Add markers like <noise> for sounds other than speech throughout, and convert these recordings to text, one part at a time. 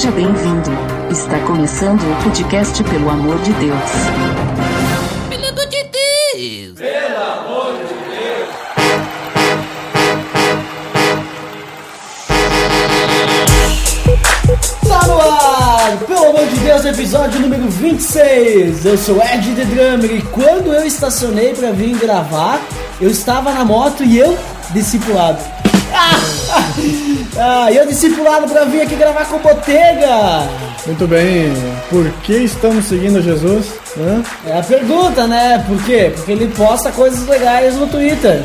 Seja bem-vindo. Está começando o podcast Pelo Amor de Deus. Pelo amor de Deus! Tá no ar! Pelo amor de Deus, episódio número 26. Eu sou Ed The Drummer e quando eu estacionei pra vir gravar, eu estava na moto e eu discipulado. <laughs> Ah, ah, eu discipulado pra vir aqui gravar com Botega. Muito bem, por que estamos seguindo Jesus? Hã? É a pergunta, né? Por quê? Porque ele posta coisas legais no Twitter.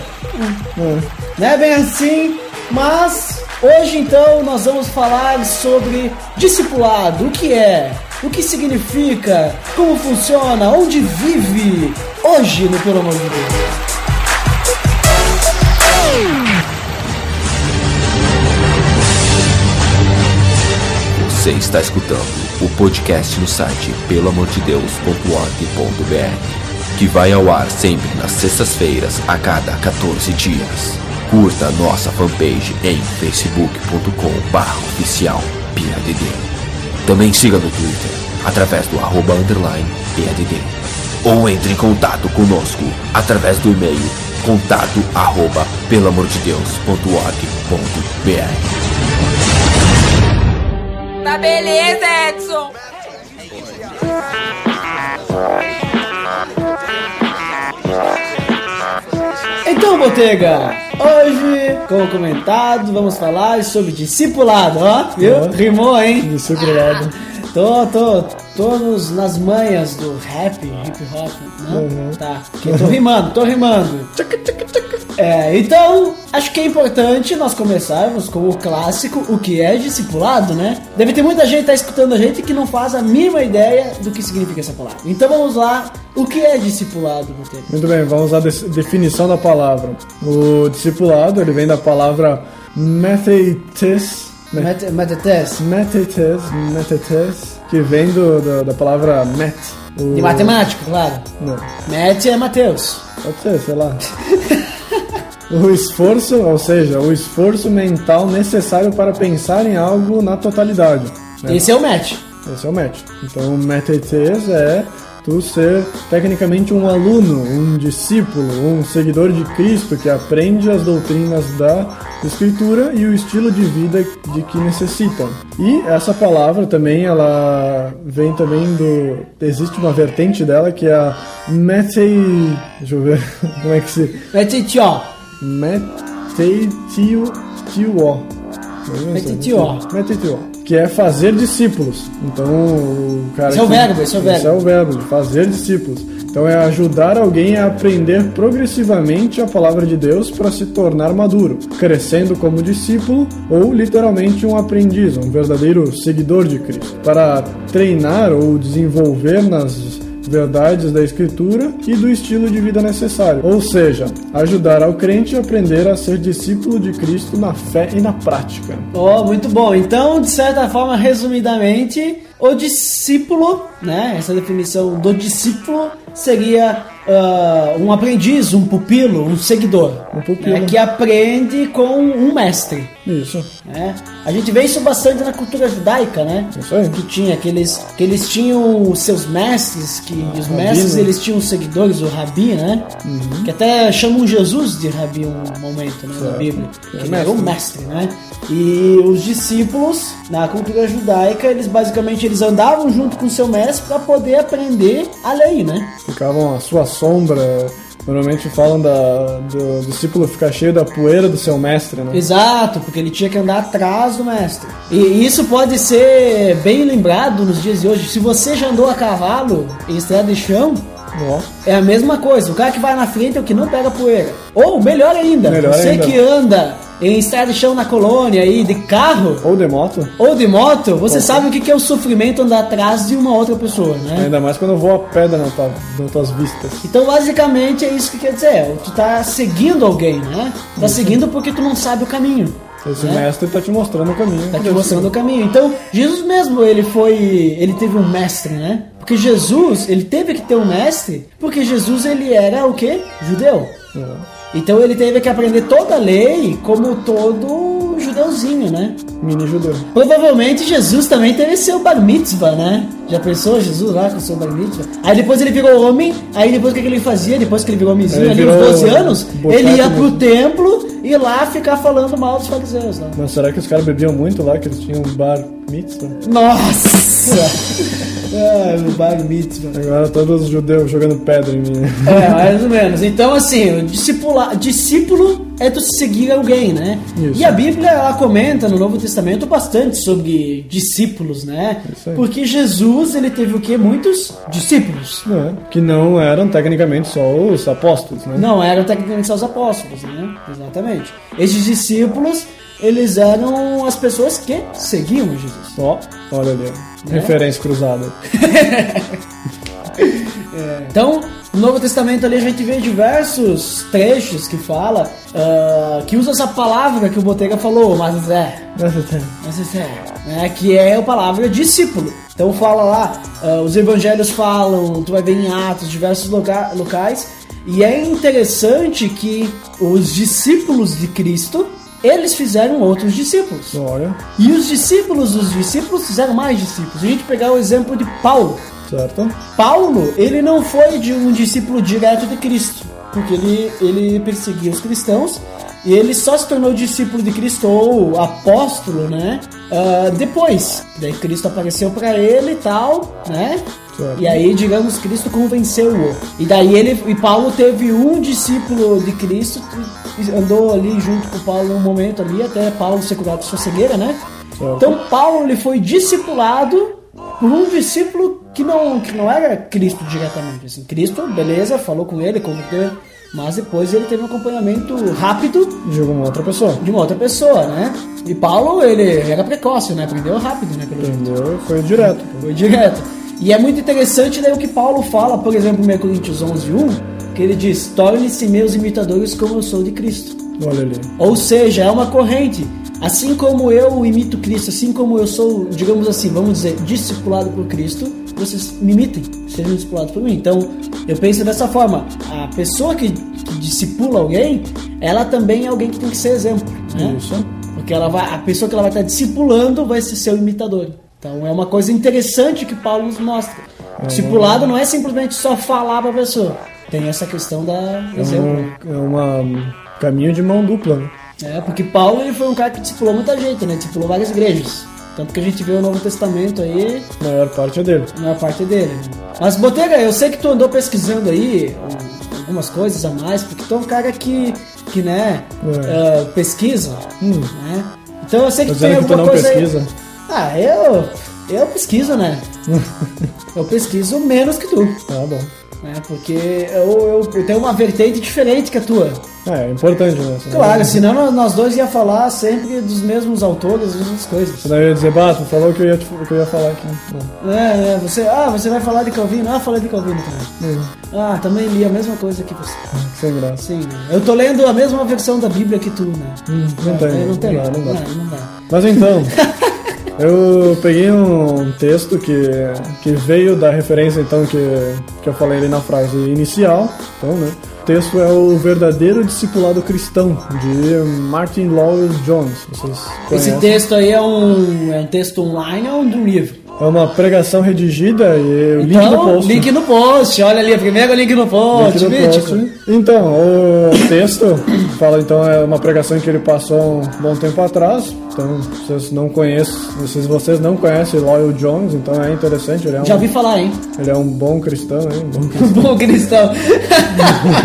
Hã? Não é bem assim, mas hoje então nós vamos falar sobre discipulado, o que é, o que significa, como funciona, onde vive hoje no Pelo Amor de Deus. Você está escutando o podcast no site peloamordedeus.org.br, que vai ao ar sempre nas sextas-feiras a cada 14 dias. Curta nossa fanpage em facebook.com oficial PADD. Também siga no Twitter, através do arroba underline PADD. Ou entre em contato conosco através do e-mail contato arroba pelamordedeus.org.br. Tá beleza, Edson! Então, Botega, hoje, como comentado, vamos falar sobre discipulado, ó, viu? Rimou, hein? Discipulado. <laughs> Tô, tô, tô nos, nas manhas do rap, hip hop, não? Uhum. Tá, porque tô rimando, tô rimando. É, então, acho que é importante nós começarmos com o clássico, o que é discipulado, né? Deve ter muita gente que tá escutando a gente que não faz a mínima ideia do que significa essa palavra. Então vamos lá, o que é discipulado, Botelho? Muito bem, vamos à definição da palavra. O discipulado, ele vem da palavra methetes, me- Mete- Metetes, methetes, methetes, que vem do, do- da palavra met. O- de matemática, claro. Não, Mete é Mateus. pode ser, sei lá. <laughs> O esforço, ou seja, o esforço mental necessário para pensar em algo na totalidade. né? Esse é o Mete. Esse é o match. Então, o metetes é tu ser tecnicamente um aluno, um discípulo, um seguidor de Cristo que aprende as doutrinas da Escritura e o estilo de vida de que necessita. E essa palavra também, ela vem também do... Existe uma vertente dela que é a mete... Deixa eu ver <laughs> como é que se... Mete Tio. Meteitio. Meteitio. Que é fazer discípulos. Então, o cara. Esse é o verbo, esse é o verbo. Esse é o verbo, fazer discípulos. Então, é ajudar alguém a aprender progressivamente a palavra de Deus para se tornar maduro, crescendo como discípulo ou literalmente um aprendiz, um verdadeiro seguidor de Cristo, para treinar ou desenvolver nas verdades da escritura e do estilo de vida necessário. Ou seja, ajudar ao crente a aprender a ser discípulo de Cristo na fé e na prática. Oh, muito bom. Então, de certa forma, resumidamente, o discípulo, né? Essa definição do discípulo seria ah, um aprendiz, um pupilo, um seguidor. Um pupilo. né, que aprende com um mestre. Isso. né? A gente vê isso bastante na cultura judaica, né? Isso aí. Que tinha aqueles que eles tinham os seus mestres, que os Rabi, mestres né? eles tinham os seguidores, o rabi, né? Uhum. Que até chamam Jesus de rabi um momento, né, na Certo. Bíblia. É Que ele era um mestre. né? E os discípulos, na cultura judaica, eles basicamente eles andavam junto com o seu mestre para poder aprender a lei, né? Ficavam à sua sombra. Normalmente falam da, do discípulo ficar cheio da poeira do seu mestre, né? Exato, porque ele tinha que andar atrás do mestre. E isso pode ser bem lembrado nos dias de hoje. Se você já andou a cavalo em estrada de chão, Ó, é a mesma coisa. O cara que vai na frente é o que não pega poeira. Ou melhor ainda, Melhor você ainda. que anda em estrada de chão na colônia aí de carro Ou de moto. ou de moto, você sabe o que é o sofrimento andar atrás de uma outra pessoa, né? Ainda mais quando eu vou a pedra na tua, nas tuas vistas. Então, basicamente, é isso que quer dizer. Tu tá seguindo alguém, né? Tá seguindo porque tu não sabe o caminho. Esse né? mestre tá te mostrando o caminho. Tá te mostrando o caminho. Então, Jesus mesmo, ele foi. Ele teve um mestre, né? Porque Jesus, ele teve que ter um mestre, porque Jesus, ele era o quê? Judeu. É. Então ele teve que aprender toda a lei como todo judeu judeuzinho, né? Mini judeu. Provavelmente Jesus também teve seu bar mitzvah, né? Já pensou Jesus lá com seu bar mitzvah? Aí depois ele virou homem, aí depois o que, que ele fazia? Depois que ele virou homenzinho Ele ali, uns virou 12 anos, ele ia pro templo e lá ficar falando mal dos fariseus lá. Mas será que os caras bebiam muito lá, que eles tinham um bar mitzvah? Nossa! ah, <laughs> o bar mitzvah. Agora todos os judeus jogando pedra em mim. É, mais ou menos. Então, assim, o discipula, discípulo é tu seguir alguém, né? Isso. E a Bíblia, ela comenta no Novo Testamento bastante sobre discípulos, né? Isso aí. Porque Jesus, ele teve o quê? Muitos discípulos. É, que não eram tecnicamente só os apóstolos, né? Não eram tecnicamente só os apóstolos, né? Exatamente. Esses discípulos, eles eram as pessoas que seguiam Jesus. Ó, olha ali. ó. Referência cruzada. <laughs> Então, no Novo Testamento ali a gente vê diversos trechos que fala, ah, que usa essa palavra que o Botega falou, mas é, mas é, né, que é a palavra discípulo. Então fala lá, ah, os evangelhos falam, tu vai ver em Atos, diversos loca- locais, e é interessante que os discípulos de Cristo, eles fizeram outros discípulos. Olha, E os discípulos dos discípulos fizeram mais discípulos. A gente pegar o exemplo de Paulo. certo? Paulo, ele não foi de um discípulo direto de Cristo, porque ele, ele perseguia os cristãos e ele só se tornou discípulo de Cristo ou apóstolo, né? ah, depois, daí Cristo apareceu para ele e tal, né? Certo. E aí, digamos, Cristo convenceu-o. E daí ele e Paulo teve um discípulo de Cristo que andou ali junto com Paulo um momento ali, até Paulo ser curado de sua cegueira, né? Certo. Então Paulo ele foi discipulado por um discípulo que não, que não era Cristo diretamente. Assim, Cristo, beleza, falou com ele, converteu, mas depois ele teve um acompanhamento rápido De alguma outra pessoa. de uma outra pessoa, né? E Paulo, ele era precoce, né? Aprendeu rápido, né? Entendeu? Foi direto. Foi direto. E é muito interessante daí o que Paulo fala, por exemplo, em 1 Coríntios 11, 1, que ele diz, torne-se meus imitadores como eu sou de Cristo. Olha ali. Ou seja, é uma corrente. Assim como eu imito Cristo, assim como eu sou, digamos assim, vamos dizer, discipulado por Cristo, vocês me imitem, sejam discipulados por mim. Então, eu penso dessa forma: a pessoa que, que discipula alguém, ela também é alguém que tem que ser exemplo. Né? Isso. Porque ela vai, a pessoa que ela vai estar discipulando vai ser seu imitador. Então, é uma coisa interessante que Paulo nos mostra. Discipulado não é simplesmente só falar para a pessoa, tem essa questão da É exemplo. um, é uma um caminho de mão dupla. né? É, porque Paulo ele foi um cara que discipulou muita gente, né? Discipulou várias igrejas. Tanto que a gente vê o Novo Testamento aí, A maior parte é dele. a maior parte dele. Né? Mas, Botega, eu sei que tu andou pesquisando aí um, algumas coisas a mais, porque tu é um cara que, que né, É. ah, pesquisa, Hum. né? Então eu sei que Tô tu tem dizendo que tu alguma não coisa pesquisa. aí. Ah, eu, eu pesquiso, né? <laughs> eu pesquiso menos que tu, Ah, bom. né? Porque eu, eu, eu tenho uma vertente diferente que a tua. É, é importante, né? Senão- Claro, senão nós- dois ia falar sempre dos mesmos autores, das mesmas coisas. Senão eu ia dizer, bah, tu falou que eu ia, que eu ia falar aqui. É, é, você, ah, você vai falar de Calvino? Ah, falei de Calvino também. Hum, Ah, também li a mesma coisa que você. sem graça. Sim, eu tô lendo a mesma versão da Bíblia que tu, né? Hum, não tem, É, não tem, não dá, não dá. não dá. Mas então, <laughs> eu peguei um texto que, que veio da referência então que, que eu falei ali na frase inicial. Então, né? O texto é o verdadeiro discipulado cristão de Martin Lloyd Jones. Vocês Esse texto aí é um, é um texto online ou de um livro? É uma pregação redigida e o link então, no post. link no post, olha ali, primeiro link no post, Link no post. Então, o texto fala então é uma pregação que ele passou um bom tempo atrás. Então, vocês não conhecem, se vocês não conhecem Lloyd Jones, então é interessante. Ele é um, Já ouvi falar, hein? ele é um bom cristão, hein? <laughs> Bom cristão. Bom <laughs>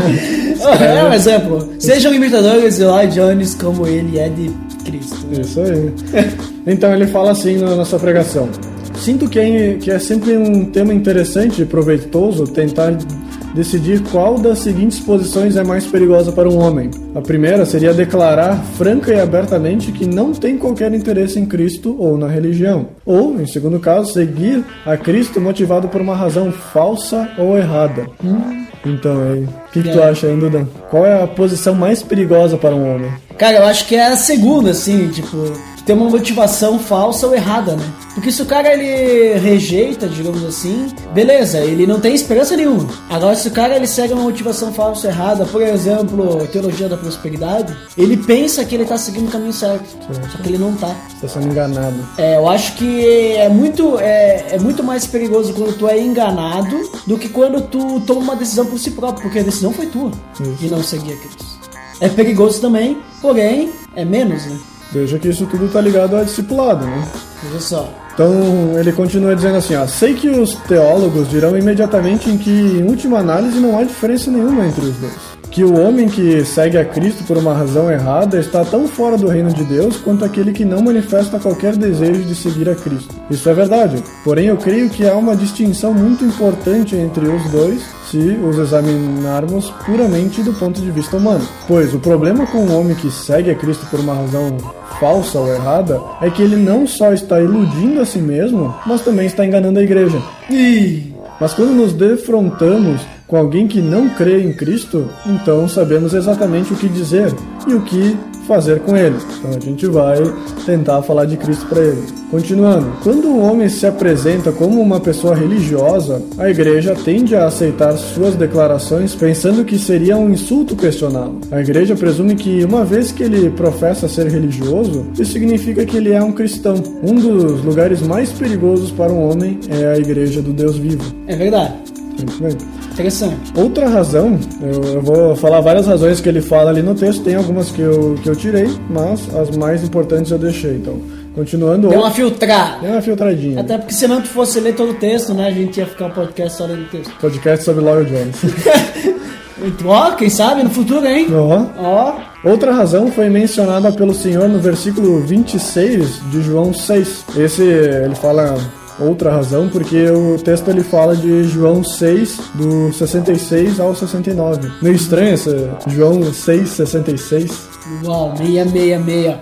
cristão. é um exemplo. Sejam imitadores de Lloyd Jones como ele é de Cristo. Isso aí. Então ele fala assim na nossa pregação. Sinto que é, que é sempre um tema interessante e proveitoso tentar decidir qual das seguintes posições é mais perigosa para um homem. A primeira seria declarar franca e abertamente que não tem qualquer interesse em Cristo ou na religião. Ou, em segundo caso, seguir a Cristo motivado por uma razão falsa ou errada. Então, aí, o que, que tu É. acha aí, Dudan? Qual é a posição mais perigosa para um homem? Cara, eu acho que é a segunda, assim, tipo, tem uma motivação falsa ou errada, né? Porque se o cara ele rejeita, digamos assim, beleza, ele não tem esperança nenhuma. Agora, se o cara ele segue uma motivação falsa ou errada, por exemplo, teologia da prosperidade, ele pensa que ele tá seguindo o caminho certo, só que ele não tá. Você tá sendo enganado. É, eu acho que é muito, é, é muito mais perigoso quando tu é enganado do que quando tu toma uma decisão por si próprio, porque a decisão foi tua de não seguir a Cristo. É perigoso também, porém, é menos, né? Veja que isso tudo tá ligado ao discipulado, né? Veja só. Então ele continua dizendo assim: ó, sei que os teólogos dirão imediatamente em que, em última análise, não há diferença nenhuma entre os dois. Que o homem que segue a Cristo por uma razão errada está tão fora do reino de Deus quanto aquele que não manifesta qualquer desejo de seguir a Cristo. Isso é verdade, porém eu creio que há uma distinção muito importante entre os dois se os examinarmos puramente do ponto de vista humano. Pois o problema com o homem que segue a Cristo por uma razão falsa ou errada é que ele não só está iludindo a si mesmo, mas também está enganando a igreja. Mas quando nos defrontamos com alguém que não crê em Cristo, então sabemos exatamente o que dizer e o que fazer com ele. Então a gente vai tentar falar de Cristo para ele. Continuando, quando um homem se apresenta como uma pessoa religiosa, a igreja tende a aceitar suas declarações pensando que seria um insulto questioná-lo. A igreja presume que uma vez que ele professa ser religioso, isso significa que ele é um cristão. Um dos lugares mais perigosos para um homem é a igreja do Deus vivo. É verdade. Muito bem. Interessante. Outra razão, eu, eu vou falar várias razões que ele fala ali no texto, tem algumas que eu, que eu tirei, mas as mais importantes eu deixei. Então, continuando. Deu uma filtrada. Deu uma filtradinha. Até porque senão tu fosse ler todo o texto, né? A gente ia ficar um podcast só lendo o texto. Podcast sobre Lloyd Jones. <laughs> Ó, quem sabe no futuro, hein? Ó. Ó. Outra razão foi mencionada pelo Senhor no versículo 26 de João 6. Esse ele fala outra razão porque o texto ele fala de João 6 do 66 ao 69. Meio estranho esse João 6 66. Uau, 666.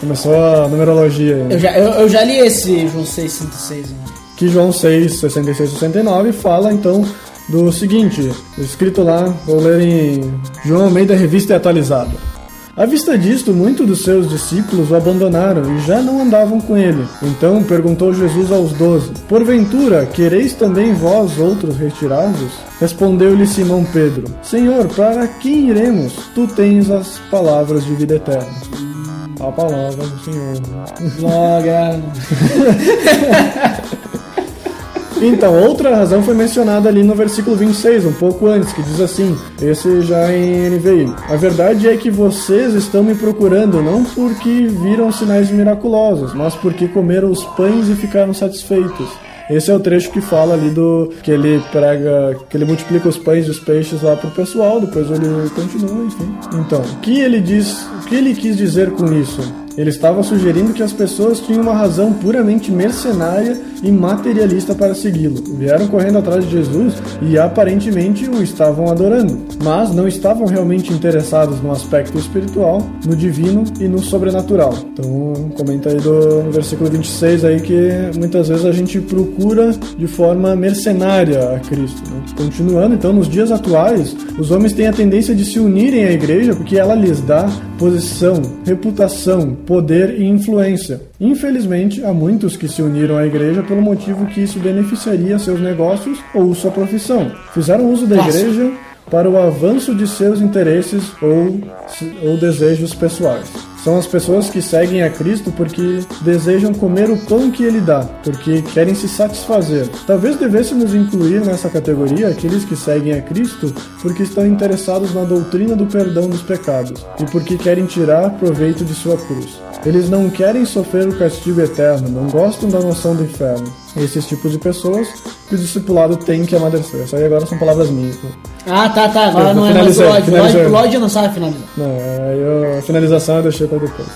Começou a numerologia. aí, né? Eu já, eu, eu já li esse João 666. Né? que João 6, 66 e 69 fala então do seguinte, escrito lá, vou ler em João Almeida Revista e Atualizada. À vista disto, muitos dos seus discípulos o abandonaram e já não andavam com ele. Então perguntou Jesus aos doze: Porventura, quereis também vós outros retirar-vos? Respondeu-lhe Simão Pedro: Senhor, para quem iremos? Tu tens as palavras de vida eterna. A palavra do Senhor. Glória. <laughs> Então, outra razão foi mencionada ali no versículo 26, um pouco antes, que diz assim: esse já em NVI. A verdade é que vocês estão me procurando não porque viram sinais miraculosos, mas porque comeram os pães e ficaram satisfeitos. Esse é o trecho que fala ali do que ele prega, que ele multiplica os pães e os peixes lá pro pessoal, depois ele continua, enfim. Então, o que ele diz, o que ele quis dizer com isso? Ele estava sugerindo que as pessoas tinham uma razão puramente mercenária e materialista para segui-lo. Vieram correndo atrás de Jesus e aparentemente o estavam adorando, mas não estavam realmente interessados no aspecto espiritual, no divino e no sobrenatural. Então, comenta aí do versículo 26 aí que muitas vezes a gente procura de forma mercenária a Cristo. né? Continuando, então, nos dias atuais, os homens têm a tendência de se unirem à igreja porque ela lhes dá posição, reputação, poder e influência. Infelizmente, há muitos que se uniram à igreja pelo motivo que isso beneficiaria seus negócios ou sua profissão. Fizeram uso da igreja para o avanço de seus interesses ou, ou desejos pessoais. São as pessoas que seguem a Cristo porque desejam comer o pão que ele dá, porque querem se satisfazer. Talvez devêssemos incluir nessa categoria aqueles que seguem a Cristo porque estão interessados na doutrina do perdão dos pecados e porque querem tirar proveito de sua cruz. Eles não querem sofrer o castigo eterno, não gostam da noção do inferno. Esses tipos de pessoas que o discipulado tem que amadurecer. Isso aí agora são palavras minhas. Ah, tá, tá. Agora Eu não é mais o Lodge. O Lodge, não sabe finalizar. Não, eu- a finalização eu deixei para depois.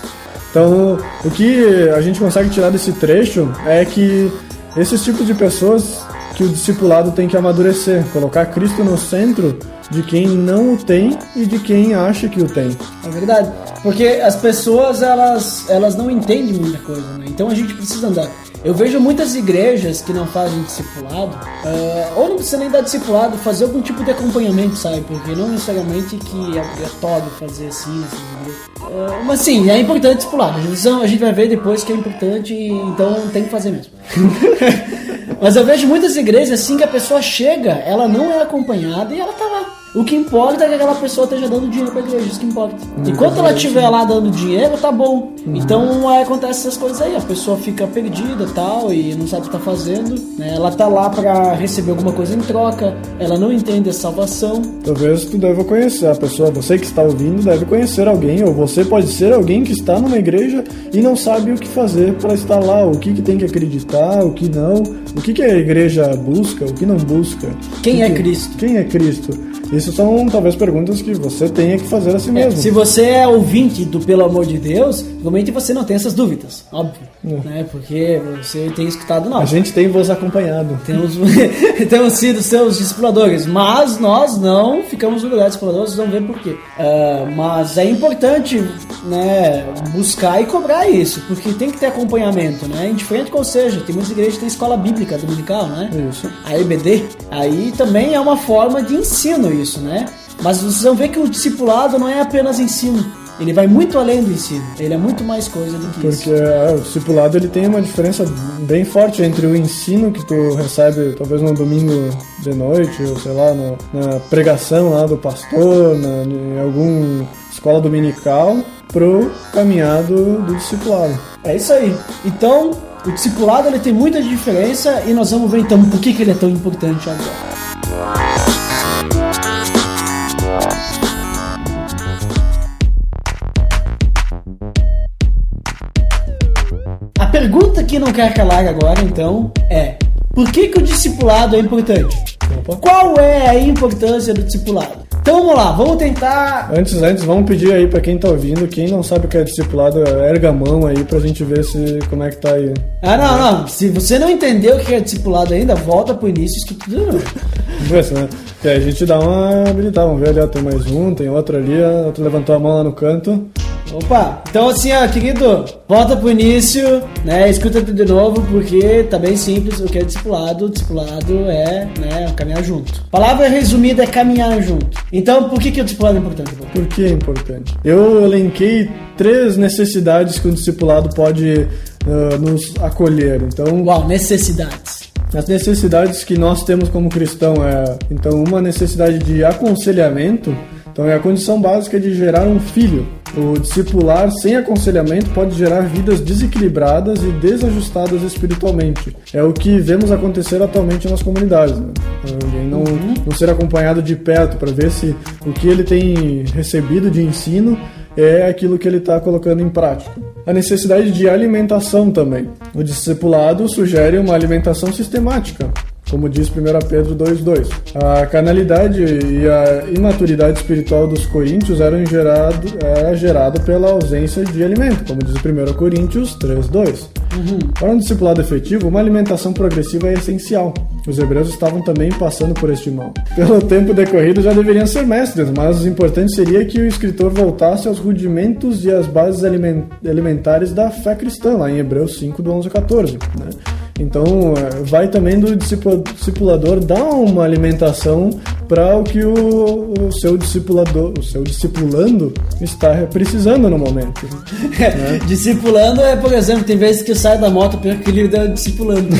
Então, o que a gente consegue tirar desse trecho é que esses tipos de pessoas que o discipulado tem que amadurecer, colocar Cristo no centro de quem não o tem e de quem acha que o tem. É verdade. Porque as pessoas, elas, elas não entendem muita coisa, né? Então a gente precisa andar. Eu vejo muitas igrejas que não fazem discipulado, uh, ou não precisa nem dar discipulado, fazer algum tipo de acompanhamento, sabe? Porque não necessariamente que é obrigatório fazer assim, assim uh, mas sim, é importante discipulado. A gente vai ver depois que é importante, então tem que fazer mesmo. <laughs> mas eu vejo muitas igrejas assim que a pessoa chega, ela não é acompanhada e ela tá lá. O que importa é que aquela pessoa esteja dando dinheiro pra igreja, isso que importa. Enquanto ela estiver lá dando dinheiro, tá bom. Então aí acontece essas coisas aí, a pessoa fica perdida tal, e não sabe o que tá fazendo. Né? Ela tá lá pra receber alguma coisa em troca, ela não entende a salvação. Talvez tu deva conhecer a pessoa, você que está ouvindo deve conhecer alguém, ou você pode ser alguém que está numa igreja e não sabe o que fazer para estar lá, o que, que tem que acreditar, o que não, o que, que a igreja busca, o que não busca. Quem que é que- Cristo? Quem é Cristo? Isso são talvez perguntas que você tenha que fazer a si É, mesmo. se você é ouvinte do Pelo Amor de Deus, realmente você não tem essas dúvidas, óbvio. Né? Porque você tem escutado nós. A gente tem vos acompanhado. Temos, <laughs> temos sido seus discipuladores, mas nós não ficamos no lugar de discipuladores, vocês vão ver por quê. Ah, mas é importante né, buscar e cobrar isso, porque tem que ter acompanhamento, né? Indiferente qual seja, tem muitas igrejas que têm escola bíblica dominical, né? Isso. A EBD. Aí também é uma forma de ensino isso, né? Mas vocês vão ver que o discipulado não é apenas ensino. Ele vai muito além do ensino. Ele é muito mais coisa do que isso. Porque é, o discipulado ele tem uma diferença bem forte entre o ensino que tu recebe talvez no domingo de noite, ou sei lá, no- na pregação lá do pastor, na, em alguma escola dominical, pro caminhado do discipulado. É isso aí. Então, o discipulado ele tem muita diferença e nós vamos ver então por que, que ele é tão importante agora. Pergunta que não quer calar agora, então, é: por que, que o discipulado é importante? Qual é a importância do discipulado? Então vamos lá, vamos tentar Antes, antes, vamos pedir aí pra quem tá ouvindo, quem não sabe o que é discipulado, erga a mão aí pra gente ver se como é que tá aí. Ah, não, não. Se você não entendeu o que é discipulado ainda, volta pro início e escuta tudo se, né? Que aí a gente dá uma habilitada, vamos ver ali, ó, tem mais um, tem outro ali, ó, outro levantou a mão lá no canto. Opa, então assim, ó, querido, volta pro início, né? Escuta tudo de novo, porque tá bem simples o que é discipulado. Discipulado é, né, caminhar junto. Palavra resumida é caminhar junto. Então, por que, que o discipulado é importante? Por que é importante? Eu elenquei três necessidades que um discipulado pode ah, nos acolher. Então, Uau, necessidades. as necessidades que nós temos como cristão é, então, uma necessidade de aconselhamento. Então, é a condição básica de gerar um filho. O discipular sem aconselhamento pode gerar vidas desequilibradas e desajustadas espiritualmente. É o que vemos acontecer atualmente nas comunidades. Né? Alguém não, não ser acompanhado de perto para ver se o que ele tem recebido de ensino é aquilo que ele está colocando em prática. A necessidade de alimentação também. O discipulado sugere uma alimentação sistemática, como diz 1 Pedro 2,2. A carnalidade e a imaturidade espiritual dos coríntios eram gerado, era gerado pela ausência de alimento, como diz 1 Coríntios 3,2. Para um discipulado efetivo, uma alimentação progressiva é essencial. Os hebreus estavam também passando por este mal. Pelo <laughs> tempo decorrido, já deveriam ser mestres, mas o importante seria que o escritor voltasse aos rudimentos e às bases alimentares da fé cristã, lá em Hebreus 5, do 11 ao 14. Né? Então, eh, vai também do discipu- discipulador dar uma alimentação para o que o, o seu discipulador, o seu discipulando está precisando no momento. <laughs> Discipulando é, por exemplo, tem vezes que eu saio da moto pelo que ele dá discipulando. <laughs>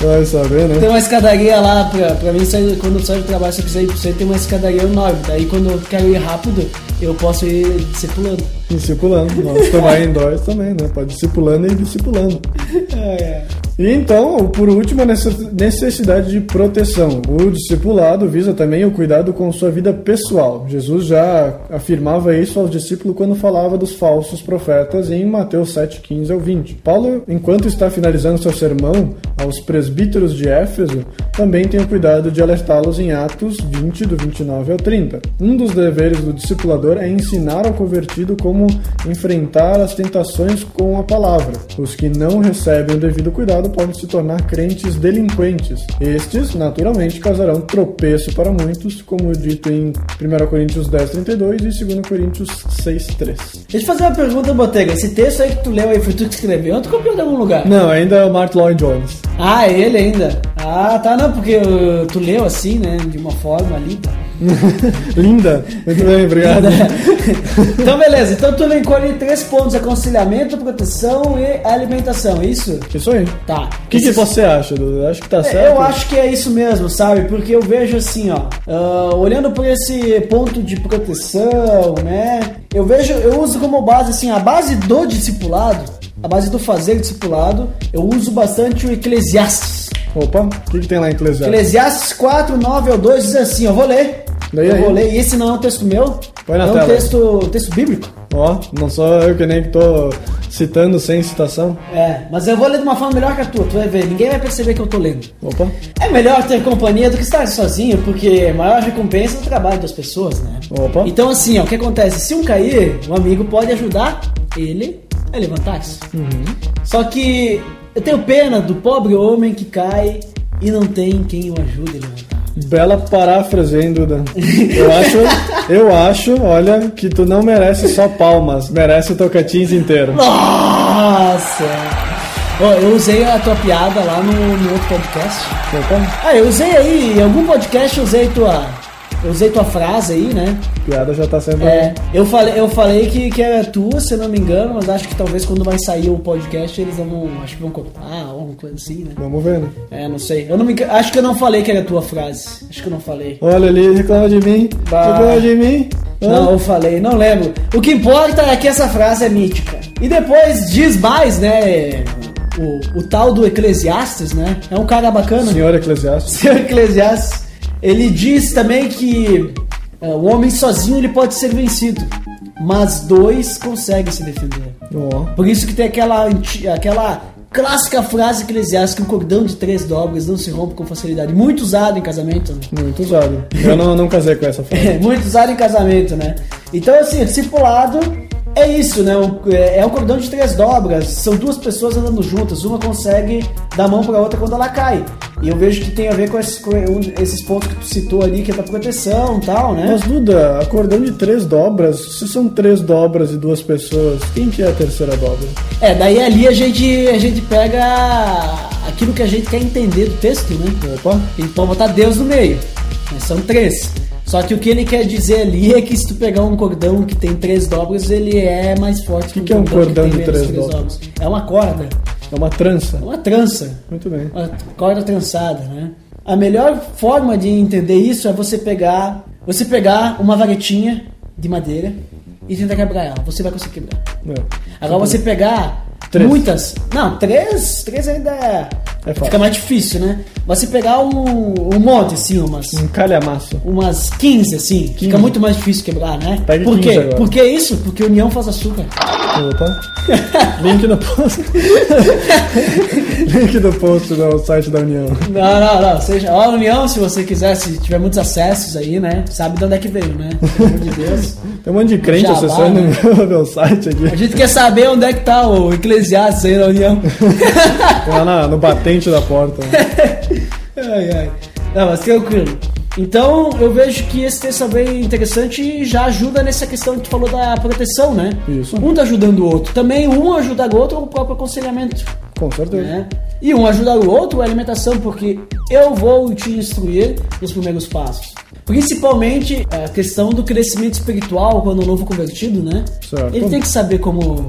Vai saber, né? Tem uma escadaria lá pra, pra mim, sair- quando eu saio do trabalho, se eu quiser ir pra você, tem uma escadaria enorme. Daí quando eu quero ir rápido, eu posso ir discipulando. Discipulando. Nós tu vai em dois também, né? Pode discipulando e discipulando. <laughs> É, E então, por último, a necess- necessidade de proteção. O discipulado visa também o cuidado com sua vida pessoal. Jesus já afirmava isso aos discípulos quando falava dos falsos profetas em Mateus 7, 15 ao 20. Paulo, enquanto está finalizando seu sermão aos presbíteros de Éfeso, também tem o cuidado de alertá-los em Atos 20, do 29 ao 30. Um dos deveres do discipulador é ensinar ao convertido como enfrentar as tentações com a palavra. Os que não recebem o devido cuidado podem se tornar crentes delinquentes. Estes, naturalmente, causarão tropeço para muitos, como dito em 1 Coríntios 10, 32 e 2 Coríntios 6, 3. Deixa eu fazer uma pergunta, Botega. Esse texto aí que tu leu aí foi tu que escreveu ou tu copiou de algum lugar? Não, ainda é o Martin Lloyd Jones. Ah, ele ainda. Ah, tá, não, porque uh, tu leu assim, né? De uma forma tá? <laughs> Linda. Muito bem, obrigado. <laughs> então, beleza. Então, tu elencou ali três pontos: aconselhamento, proteção e alimentação, é isso? Isso aí. Tá. O que, que você acha, Dudu? Acho que tá É, certo. Eu acho que é isso mesmo, sabe? Porque eu vejo assim, ó, ah, olhando por esse ponto de proteção, né? Eu vejo, eu uso como base assim, a base do discipulado, a base do fazer discipulado, eu uso bastante o Eclesiastes. Opa, o que, que tem lá em Eclesiastes? Eclesiastes 4, 9 ao 2 diz assim, eu vou ler. Leia eu aí. vou ler, e esse não é um texto meu, Põe na é um tela. texto, texto bíblico. Ó, não sou eu que nem que tô citando sem citação. É, mas eu vou ler de uma forma melhor que a tua, tu vai ver, ninguém vai perceber que eu tô lendo. Opa, É melhor ter companhia do que estar sozinho, porque a maior recompensa é o trabalho das pessoas, né? Opa. Então, assim, ó, o que acontece? Se um cair, um amigo pode ajudar ele a levantar-se. Só que eu tenho pena do pobre homem que cai e não tem quem o ajude a levantar. Bela paráfrase, hein, Duda? Eu acho, eu acho, olha, que tu não merece só palmas, merece o Tocantins inteiro. Nossa! Ó, eu usei a tua piada lá no, no outro podcast. Ah, eu usei aí, em algum podcast eu usei tua. Eu usei tua frase aí, né? a piada já tá sendo. É, eu falei, eu falei que, que era tua, se eu não me engano, mas acho que talvez quando vai sair o podcast eles vão, acho que vão cortar, ou alguma coisa assim, né? Vamos ver, né? É, não sei. Eu não me, acho que eu não falei que era tua frase. Acho que eu não falei. Olha ali, reclama de mim. Bah. Reclama de mim. Hã? Não, eu falei, não lembro. O que importa é que essa frase é mítica. E depois diz mais, né? O, o tal do Eclesiastes, né? É um cara bacana. Senhor Eclesiastes. <laughs> Senhor Eclesiastes, ele diz também que é, o homem sozinho ele pode ser vencido, mas dois conseguem se defender. Ó, Por isso que tem aquela, aquela clássica frase eclesiástica um cordão de três dobras não se rompe com facilidade. Muito usado em casamento, né? muito usado. Eu não, não casei com essa <laughs> frase. Muito usado em casamento, né? Então, assim, o discipulado é isso, né? É é um cordão de três dobras. São duas pessoas andando juntas. Uma consegue dar a mão pra outra quando ela cai. E eu vejo que tem a ver com esses, com esses pontos que tu citou ali, que é da proteção e tal, né? Mas Duda, acordando de três dobras, se são três dobras e duas pessoas, quem que é a terceira dobra? É, daí ali a gente, a gente pega aquilo que a gente quer entender do texto, né? Opa, A gente pode botar Deus no meio. São três. Só que o que ele quer dizer ali é que se tu pegar um cordão que tem três dobras, ele é mais forte que, que é um cordão tem de menos três dobras? É uma corda, é uma trança. é uma trança, Muito bem. uma corda trançada, né? A melhor forma de entender isso é você pegar, você pegar uma varetinha de madeira e tentar quebrar ela. Você vai conseguir quebrar. É. Agora você pegar Três. muitas. Não, três. Três ainda é. É fica mais difícil, né? Você pegar um, um monte, assim, umas. Um calhamaço. Umas 15, assim. Fica muito mais difícil quebrar, né? Pega Por 15 quê? agora. Por que isso? Porque união faz açúcar. Opa. <laughs> Link no post. <laughs> Link no post do site da União. Não, não, não. Seja, ó, a união, se você quiser, se tiver muitos acessos aí, né? Sabe de onde é que veio, né? Pelo amor de Deus. <laughs> Tem um monte de crente Jabá, acessando né? o meu site A aqui. gente quer saber onde é que tá o Eclesiastes aí na união. Lá na- no batente da porta. <laughs> Ai, ai. Não, mas tranquilo. Então, eu vejo que esse texto é bem interessante e já ajuda nessa questão que tu falou da proteção, né? Isso. Um tá ajudando o outro. Também um ajudar o outro é o próprio aconselhamento. Com certeza. Né? E um ajudar o outro é a alimentação, porque eu vou te instruir nos primeiros passos. Principalmente a questão do crescimento espiritual quando o novo convertido, né? Certo. Ele tem que saber como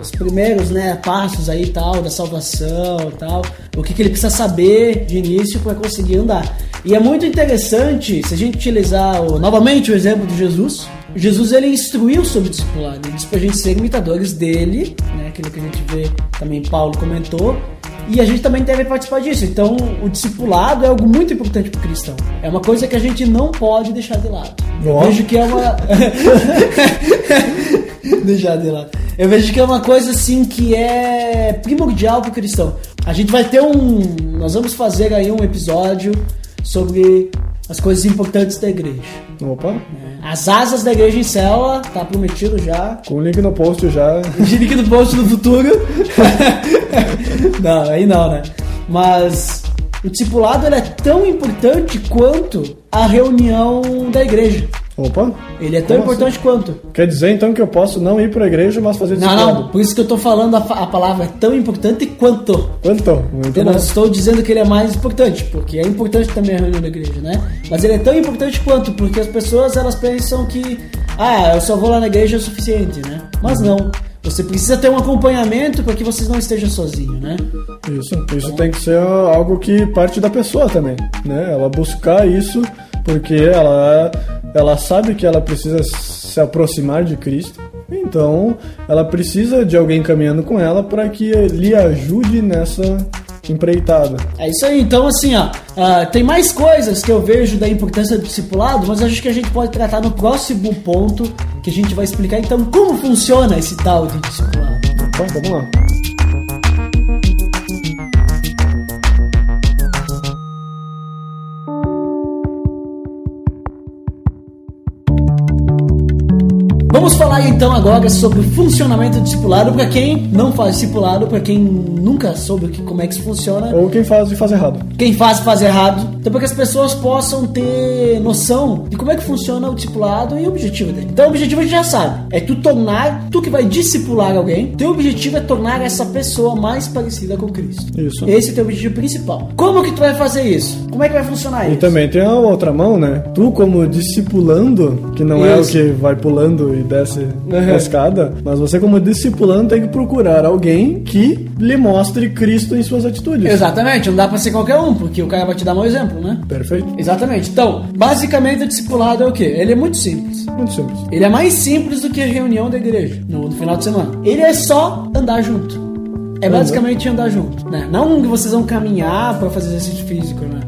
os primeiros né, passos aí tal, da salvação tal, o que, que ele precisa saber de início para conseguir andar. E é muito interessante, se a gente utilizar o- novamente o exemplo de Jesus, Jesus ele instruiu sobre o discipulado, ele disse pra gente ser imitadores dele, né, aquilo que a gente vê também Paulo comentou, e a gente também deve participar disso. Então, o discipulado é algo muito importante para o cristão. É uma coisa que a gente não pode deixar de lado. Eu vejo que é uma. <laughs> deixar de lado. Eu vejo que é uma coisa assim que é primordial para o cristão. A gente vai ter um. Nós vamos fazer aí um episódio sobre as coisas importantes da igreja. Opa, As asas da igreja em célula, tá prometido já. com o link no post já. <laughs> Link no post no futuro. <laughs> não, aí não, né? Mas o discipulado é tão importante quanto a reunião da igreja. Opa, Ele é tão Como importante quanto. quer dizer então que eu posso não ir pra igreja, mas fazer Não, não, por isso que eu tô falando a, a palavra é tão importante quanto. Quanto? Muito Eu não estou dizendo que ele é mais importante, porque é importante também a reunião da igreja, né? Mas ele é tão importante quanto, porque as pessoas elas pensam que, ah, eu só vou lá na igreja é o suficiente, né? Mas não. Você precisa ter um acompanhamento para que vocês não estejam sozinhos, né? Isso, isso tem que ser algo que parte da pessoa também, né? Ela buscar isso porque ela, ela sabe que ela precisa se aproximar de Cristo. Então, ela precisa de alguém caminhando com ela para que lhe ajude nessa empreitada. É isso aí, então assim, ó, ah, tem mais coisas que eu vejo da importância do discipulado, mas acho que a gente pode tratar no próximo ponto, que a gente vai explicar então como funciona esse tal de discipulado. Então, vamos lá. Vamos falar então agora sobre o funcionamento do discipulado para quem não faz discipulado, para quem nunca soube o que- como é que isso funciona, Ou quem faz e faz errado. quem faz faz errado, então para que as pessoas possam ter noção de como é que funciona o discipulado e o objetivo dele. Então o objetivo a gente já sabe, é tu tornar, tu que vai discipular alguém, teu objetivo é tornar essa pessoa mais parecida com Cristo. Isso. Esse é o teu objetivo principal. Como que tu vai fazer isso? Como é que vai funcionar E isso? também tem a outra mão, né? Tu como discipulando, que não é o Isso. que vai pulando e desce a escada, mas você como discipulando tem que procurar alguém que lhe mostre Cristo em suas atitudes. Exatamente, não dá pra ser qualquer um, porque o cara vai te dar mau exemplo, né? Perfeito. Exatamente. Então, basicamente o discipulado é o quê? Ele é muito simples. Muito simples. Ele é mais simples do que a reunião da igreja no, no final de semana. Ele é só andar junto. É basicamente andar junto, né? Não que vocês vão caminhar pra fazer exercício físico, né?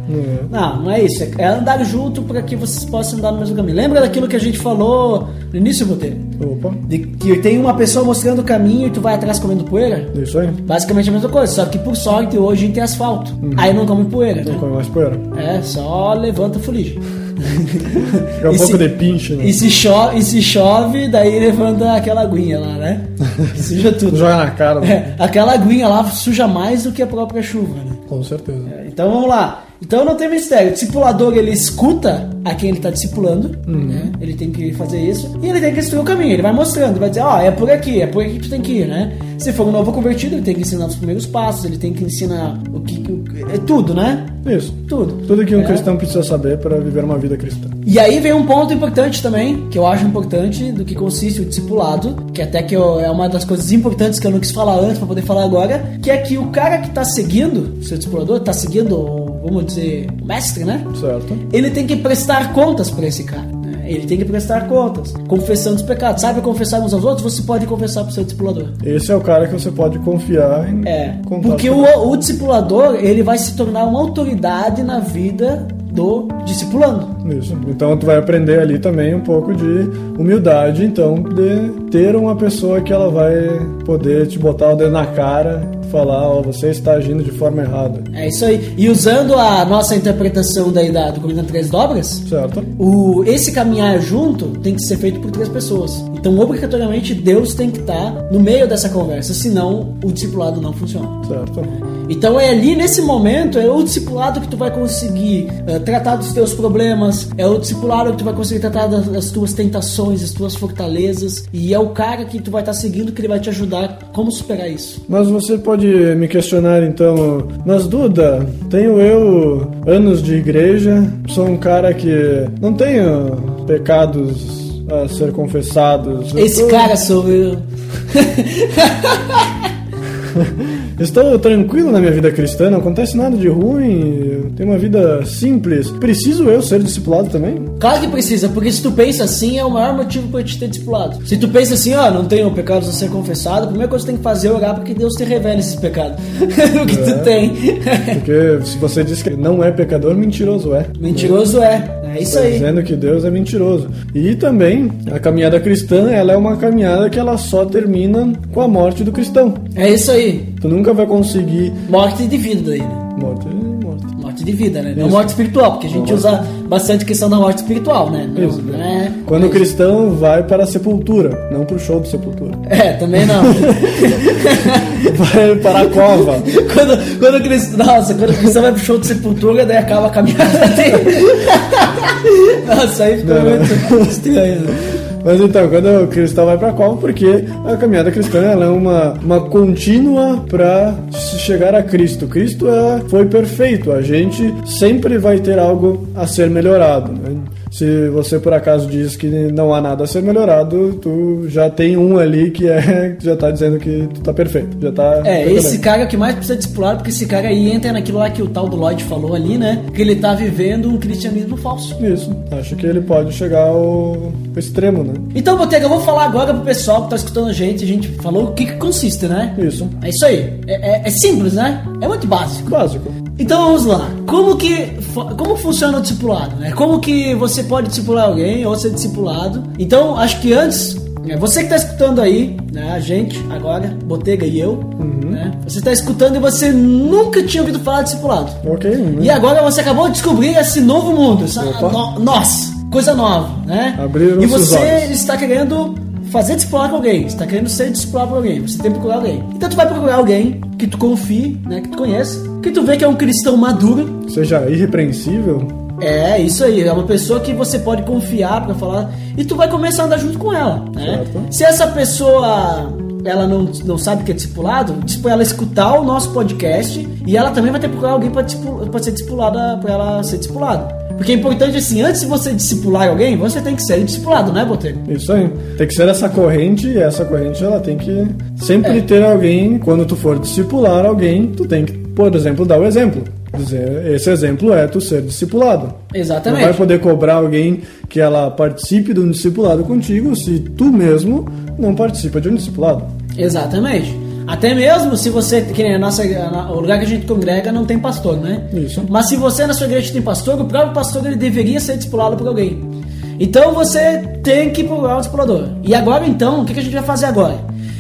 Não, não é isso. É- É andar junto para que vocês possam andar no mesmo caminho. Lembra daquilo que a gente falou no início, Boteiro? Opa, De que tem uma pessoa mostrando o caminho e tu vai atrás comendo poeira? isso aí. Basicamente a mesma coisa, só que por sorte hoje a gente tem asfalto. Aí não come poeira, né? Não come mais poeira. É, só levanta fuligem. <laughs> É um E pouco se- de pinche, né? E se, chove, e se chove, daí levanta aquela aguinha lá, né? <laughs> Suja tudo. Joga na cara. né? É, aquela aguinha lá suja mais do que a própria chuva, né? Com certeza. Então vamos lá. Então não tem mistério. O discipulador ele escuta a quem ele está discipulando, Uhum. né? Ele tem que fazer isso e ele tem que instruir o caminho. Ele vai mostrando, ele vai dizer, ó, é por aqui, é por aqui que tu tem que ir, né? Se for um novo convertido, ele tem que ensinar os primeiros passos, ele tem que ensinar o que, o- é tudo, né? Isso. Tudo. Tudo que um É. cristão precisa saber para viver uma vida cristã. E aí vem um ponto importante também, que eu acho importante, do que consiste o discipulado, que até que eu- é uma das coisas importantes que eu não quis falar antes pra poder falar agora, que é que o cara que tá seguindo, o seu discipulador, tá seguindo, vamos dizer, o mestre, né? Certo? Ele tem que prestar contas pra esse cara. né? Ele tem que prestar contas, confessando os pecados. Sabe confessar uns aos outros? Você pode confessar pro seu discipulador. Esse é o cara que você pode confiar em É, porque o, o discipulador, ele vai se tornar uma autoridade na vida do discipulando. Isso. Então tu vai aprender ali também um pouco de humildade, então, de ter uma pessoa que ela vai poder te botar o dedo na cara falar, ó, você está agindo de forma errada. É isso aí. E usando a nossa interpretação daí da, do Corinthians Três Dobras, Certo? o, esse caminhar junto tem que ser feito por três pessoas. Então, obrigatoriamente, Deus tem que estar no meio dessa conversa, senão o discipulado não funciona. Certo. Então é ali nesse momento, é o discipulado que tu vai conseguir eh, tratar dos teus problemas, é o discipulado que tu vai conseguir tratar das, das tuas tentações, das tuas fortalezas, e é o cara que tu vai estar seguindo que ele vai te ajudar como superar isso. Mas você pode me questionar então, mas Duda, tenho eu anos de igreja, sou um cara que não tenho pecados a ser confessados. Esse tô- cara sou eu. <laughs> <laughs> Estou tranquilo na minha vida cristã, não acontece nada de ruim, tenho uma vida simples. Preciso eu ser discipulado também? Claro que precisa, porque se tu pensa assim, é o maior motivo para te ter discipulado. Se tu pensa assim, ó, não tenho pecados a ser confessado, a primeira coisa que tu tem que fazer é orar para que Deus te revele esses pecados. <laughs> o que É. tu tem. Porque se você diz que não é pecador, mentiroso é. Mentiroso é. É isso aí. dizendo que Deus é mentiroso. E também, a caminhada cristã, ela é uma caminhada que ela só termina com a morte do cristão. É isso aí. Tu nunca vai conseguir Morte de vida daí, né? morte, morte. Morte morte de vida, né? Não morte espiritual, porque a gente usa bastante questão da morte espiritual, né? Não, Isso. não é- Quando o cristão vai para a sepultura, não para o show de sepultura. É, também não. <laughs> Vai para a cova. quando, quando o cristão. Nossa, quando o cristão vai pro show de sepultura, daí acaba a caminhada dele. <laughs> Nossa, aí ficou Não, não. muito estranho. Mas então, quando o cristão vai para cova, porque a caminhada cristã ela é uma, uma contínua para chegar a Cristo. Cristo é, foi perfeito, a gente sempre vai ter algo a ser melhorado. né? Se você por acaso diz que não há nada a ser melhorado, tu já tem um ali que é já tá dizendo que tu tá perfeito. Já tá. É, esse cara que mais precisa discipular, porque esse cara aí entra naquilo lá que o tal do Lloyd falou ali, né? Que ele tá vivendo um cristianismo falso. Isso. Acho que ele pode chegar ao ao extremo, né? Então, Botega, eu vou falar agora pro pessoal que tá escutando a gente. A gente falou o que, que consiste, né? Isso. É isso aí. É, é- é simples, né? É muito básico. Básico. Então vamos lá. Como que como funciona o discipulado, né? Como que você pode discipular alguém ou ser discipulado? Então, acho que antes, né, você que está escutando aí, né, a gente agora, Botega e eu, né? Você está escutando e você nunca tinha ouvido falar de discipulado. Ok. né? E agora você acabou de descobrir esse novo mundo, essa no- nossa, coisa nova, né? Abriram e você está querendo fazer discipular com alguém, está querendo ser discipulado por alguém, você tem que procurar alguém. Então tu vai procurar alguém que tu confie, né, que tu conheça, que tu vê que é um cristão maduro. Seja irrepreensível. É, isso aí, é uma pessoa que você pode confiar pra falar e tu vai começar a andar junto com ela, né? Certo. Se essa pessoa ela não, não sabe o que é discipulado, tipo, ela escutar o nosso podcast e ela também vai ter que procurar alguém pra ser discipulada, pra ela ser discipulada. Porque é importante assim, antes de você discipular alguém, você tem que ser discipulado, né, Botelho? Isso aí. Tem que ser essa corrente e essa corrente ela tem que sempre É. ter alguém, quando tu for discipular alguém, tu tem que, por exemplo, dar o exemplo. Dizer, esse exemplo é tu ser discipulado. Não Exatamente. vai poder cobrar alguém que ela participe de um discipulado contigo se tu mesmo não participa de um discipulado. Exatamente. Até mesmo se você, que nem a nossa, o lugar que a gente congrega não tem pastor, né? Isso. Mas se você na sua igreja tem pastor, o próprio pastor ele deveria ser discipulado por alguém. Então você tem que procurar um discipulador. E agora então, o que que a gente vai fazer agora?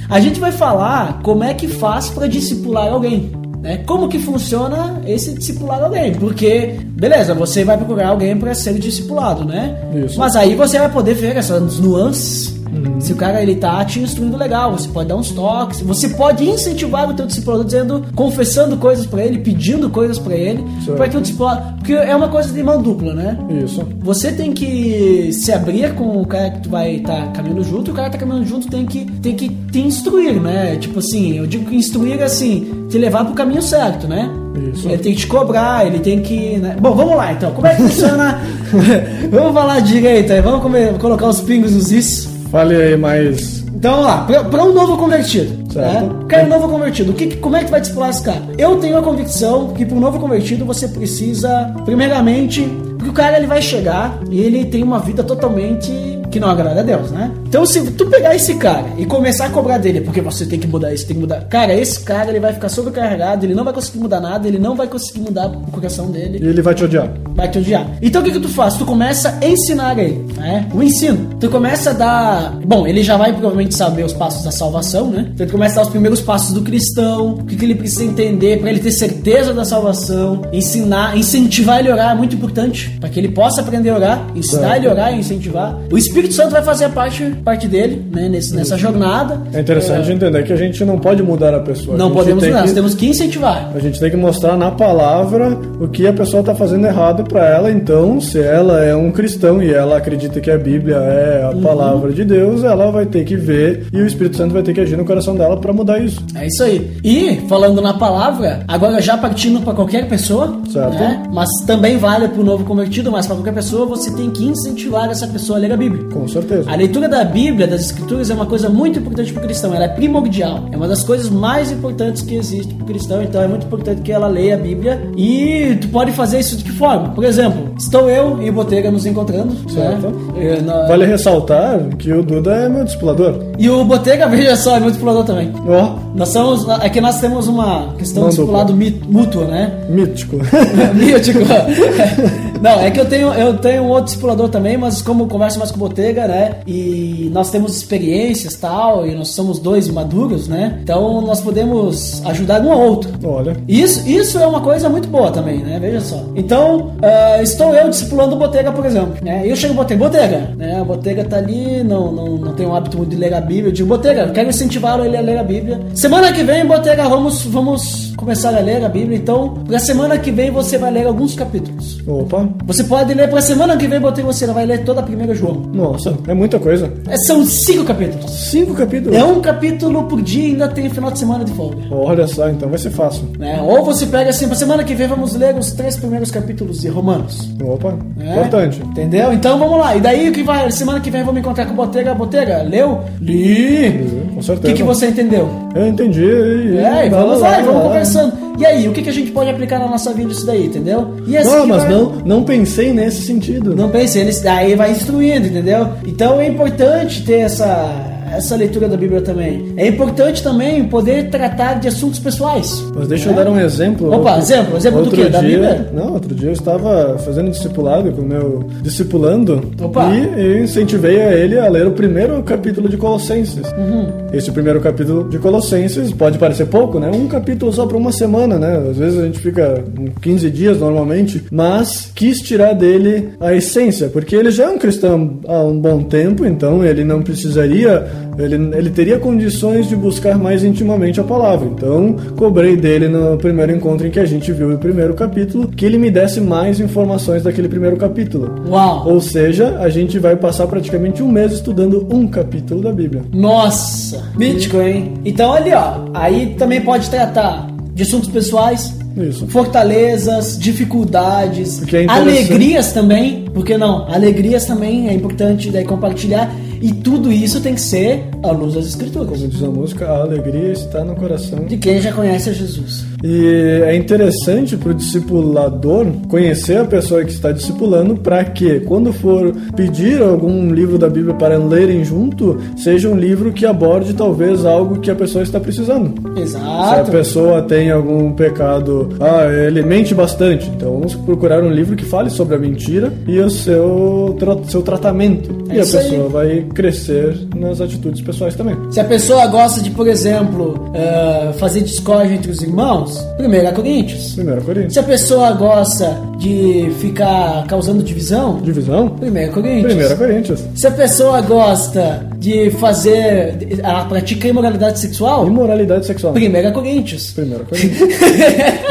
A gente vai falar como é que faz para discipular alguém. Né? Como que funciona esse discipular alguém? Porque, beleza, você vai procurar alguém para ser discipulado, né? Isso. Mas aí você vai poder ver essas nuances. Se o cara ele tá te instruindo legal, você pode dar uns toques, você pode incentivar o teu discipulador dizendo, confessando coisas pra ele, pedindo coisas pra ele, para que o discipulador, porque é uma coisa de mão dupla, né? Isso. Você tem que se abrir com o cara que tu vai estar caminhando junto, e o cara que tá caminhando junto tem que, tem que te instruir, né? Tipo assim, eu digo que instruir assim, te levar pro caminho certo, né? Isso. Ele tem que te cobrar, ele tem que. né? Bom, vamos lá então. Como é que funciona? <laughs> vamos falar direito aí, vamos come- colocar os pingos nos is. Fale aí mais. Então vamos lá, pra, pra um novo convertido. Certo. Né? Cara, um novo convertido, o que, como é que vai discipular esse cara? Eu tenho a convicção que para um novo convertido você precisa, primeiramente, porque o cara ele vai chegar e ele tem uma vida totalmente que não agrada a Deus, né? Então se tu pegar esse cara e começar a cobrar dele, porque você tem que mudar isso, tem que mudar. Cara, esse cara ele vai ficar sobrecarregado, ele não vai conseguir mudar nada, ele não vai conseguir mudar o coração dele E ele vai te odiar. vai te odiar. Então o que, que tu faz? Tu começa a ensinar ele, né? O ensino. Tu começa a dar. Bom, ele já vai provavelmente saber os passos da salvação, né? Então tu começa a dar os primeiros passos do cristão, o que, que ele precisa entender pra ele ter certeza da salvação, ensinar, incentivar ele a orar é muito importante, para que ele possa aprender a orar, ensinar Certo. ele a orar e incentivar. O Espírito Santo vai fazer a parte, parte dele, né? Nesse, nessa jornada. É interessante entender que a gente não pode mudar a pessoa. A Não gente podemos mudar, que- nós temos que incentivar. A gente tem que mostrar na palavra o que a pessoa está fazendo errado para ela. Então, se ela é um cristão e ela acredita que a Bíblia é Uhum. a palavra de Deus, ela vai ter que ver e o Espírito Santo vai ter que agir no coração dela para mudar isso. É isso aí. E, falando na palavra, agora já partindo para qualquer pessoa, Certo. né? mas também vale para o novo convertido, mas para qualquer pessoa, você tem que incentivar essa pessoa a ler a Bíblia. Com certeza. A leitura da Bíblia, das Escrituras, é uma coisa muito importante para o cristão. Ela é primordial. É uma das coisas mais importantes que existe para o cristão. Então é muito importante que ela leia a Bíblia. E tu pode fazer isso de que forma? Por exemplo, estou eu e o Botega nos encontrando. Certo. Né? Na- Vale ressaltar que o Duda é meu discipulador. E o Botega, veja só, é muito explorador também. Ó, Nós somos. É que nós temos uma questão Mão de discipulado mútuo, né? mítico. <laughs> Mítico. <laughs> Não, é que eu tenho, eu tenho um outro discipulador também, mas como converso mais com o Botega, né? E nós temos experiências tal, e nós somos dois maduros, né? Então nós podemos ajudar um ao outro. Olha. Isso, isso é uma coisa muito boa também, né? Veja só. Então, ah, estou eu discipulando o Botega, por exemplo. Né? E eu chego Botega, Botega, né? O Botega tá ali, não, não, não tem um hábito muito de ler a Bíblia. Eu digo, Botega, quero incentivar ele a ler a Bíblia. Semana que vem, Botega, vamos, vamos começar a ler a Bíblia. Então, pra semana que vem você vai ler alguns capítulos. Opa. Você pode ler pra semana que vem, Botega, você vai ler toda a primeira João. Nossa, é muita coisa. É, São cinco capítulos. Cinco capítulos. É um capítulo por dia e ainda tem final de semana de folga. Olha só, então vai ser fácil. né? Ou você pega assim, pra semana que vem vamos ler os três primeiros capítulos de Romanos. Opa, É. importante. Entendeu? Então vamos lá. E daí o que vai? Semana que vem me encontrar com o Botega. Botega, leu? Li! Com O certeza. que, que você entendeu? Eu entendi. e- É, e vamos vai lá, e vamos vai. conversando. E aí, o que, que a gente pode aplicar na nossa vida isso daí, entendeu? E assim Não, mas vai- não, não pensei nesse sentido. Não pense, eles aí vai instruindo, entendeu? Então é importante ter essa essa leitura da Bíblia também. É importante também poder tratar de assuntos pessoais. Mas deixa eu dar um exemplo. Opa, exemplo, exemplo do outro quê? Da dia, Bíblia? Não, outro dia eu estava fazendo discipulado com o meu discipulando Opa. e eu incentivei a ele a ler o primeiro capítulo de Colossenses. Uhum. Esse primeiro capítulo de Colossenses pode parecer pouco, né? Um capítulo só para uma semana, né? Às vezes a gente fica com 15 dias normalmente, mas quis tirar dele a essência, porque ele já é um cristão há um bom tempo, então ele não precisaria, ele, ele teria condições de buscar mais intimamente a palavra. Então, cobrei dele no primeiro encontro em que a gente viu o primeiro capítulo, que ele me desse mais informações daquele primeiro capítulo. Uau! Ou seja, a gente vai passar praticamente um mês estudando um capítulo da Bíblia. Nossa, mítico, hein? Então ali, ó, aí também pode tratar de assuntos pessoais, Isso. fortalezas, dificuldades, é alegrias também, porque não? Alegrias também é importante daí compartilhar e tudo isso tem que ser à luz das escrituras. Como diz a música, a alegria está no coração. De quem já conhece a Jesus. E é interessante para o discipulador conhecer a pessoa que está discipulando para que, quando for pedir algum livro da Bíblia para lerem junto, seja um livro que aborde talvez algo que a pessoa está precisando. Se a Exato. pessoa tem algum pecado, ah, ele mente bastante, então vamos procurar um livro que fale sobre a mentira e o seu, tra- seu tratamento. É e a isso aí. pessoa vai crescer nas atitudes pessoais também. Se a pessoa gosta de, por exemplo, eh, fazer discórdia entre os irmãos, 1 Coríntios. 1 Coríntios. Se a pessoa gosta de ficar causando divisão, Divisão? 1 Coríntios. 1 Coríntios. Se a pessoa gosta de fazer. Ela pratica imoralidade sexual, Imoralidade sexual. 1 Coríntios. 1 <laughs> Coríntios.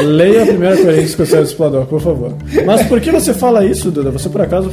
Leia 1 Coríntios com o seu discipulador, por favor. Mas por que você fala isso, Duda? Você por acaso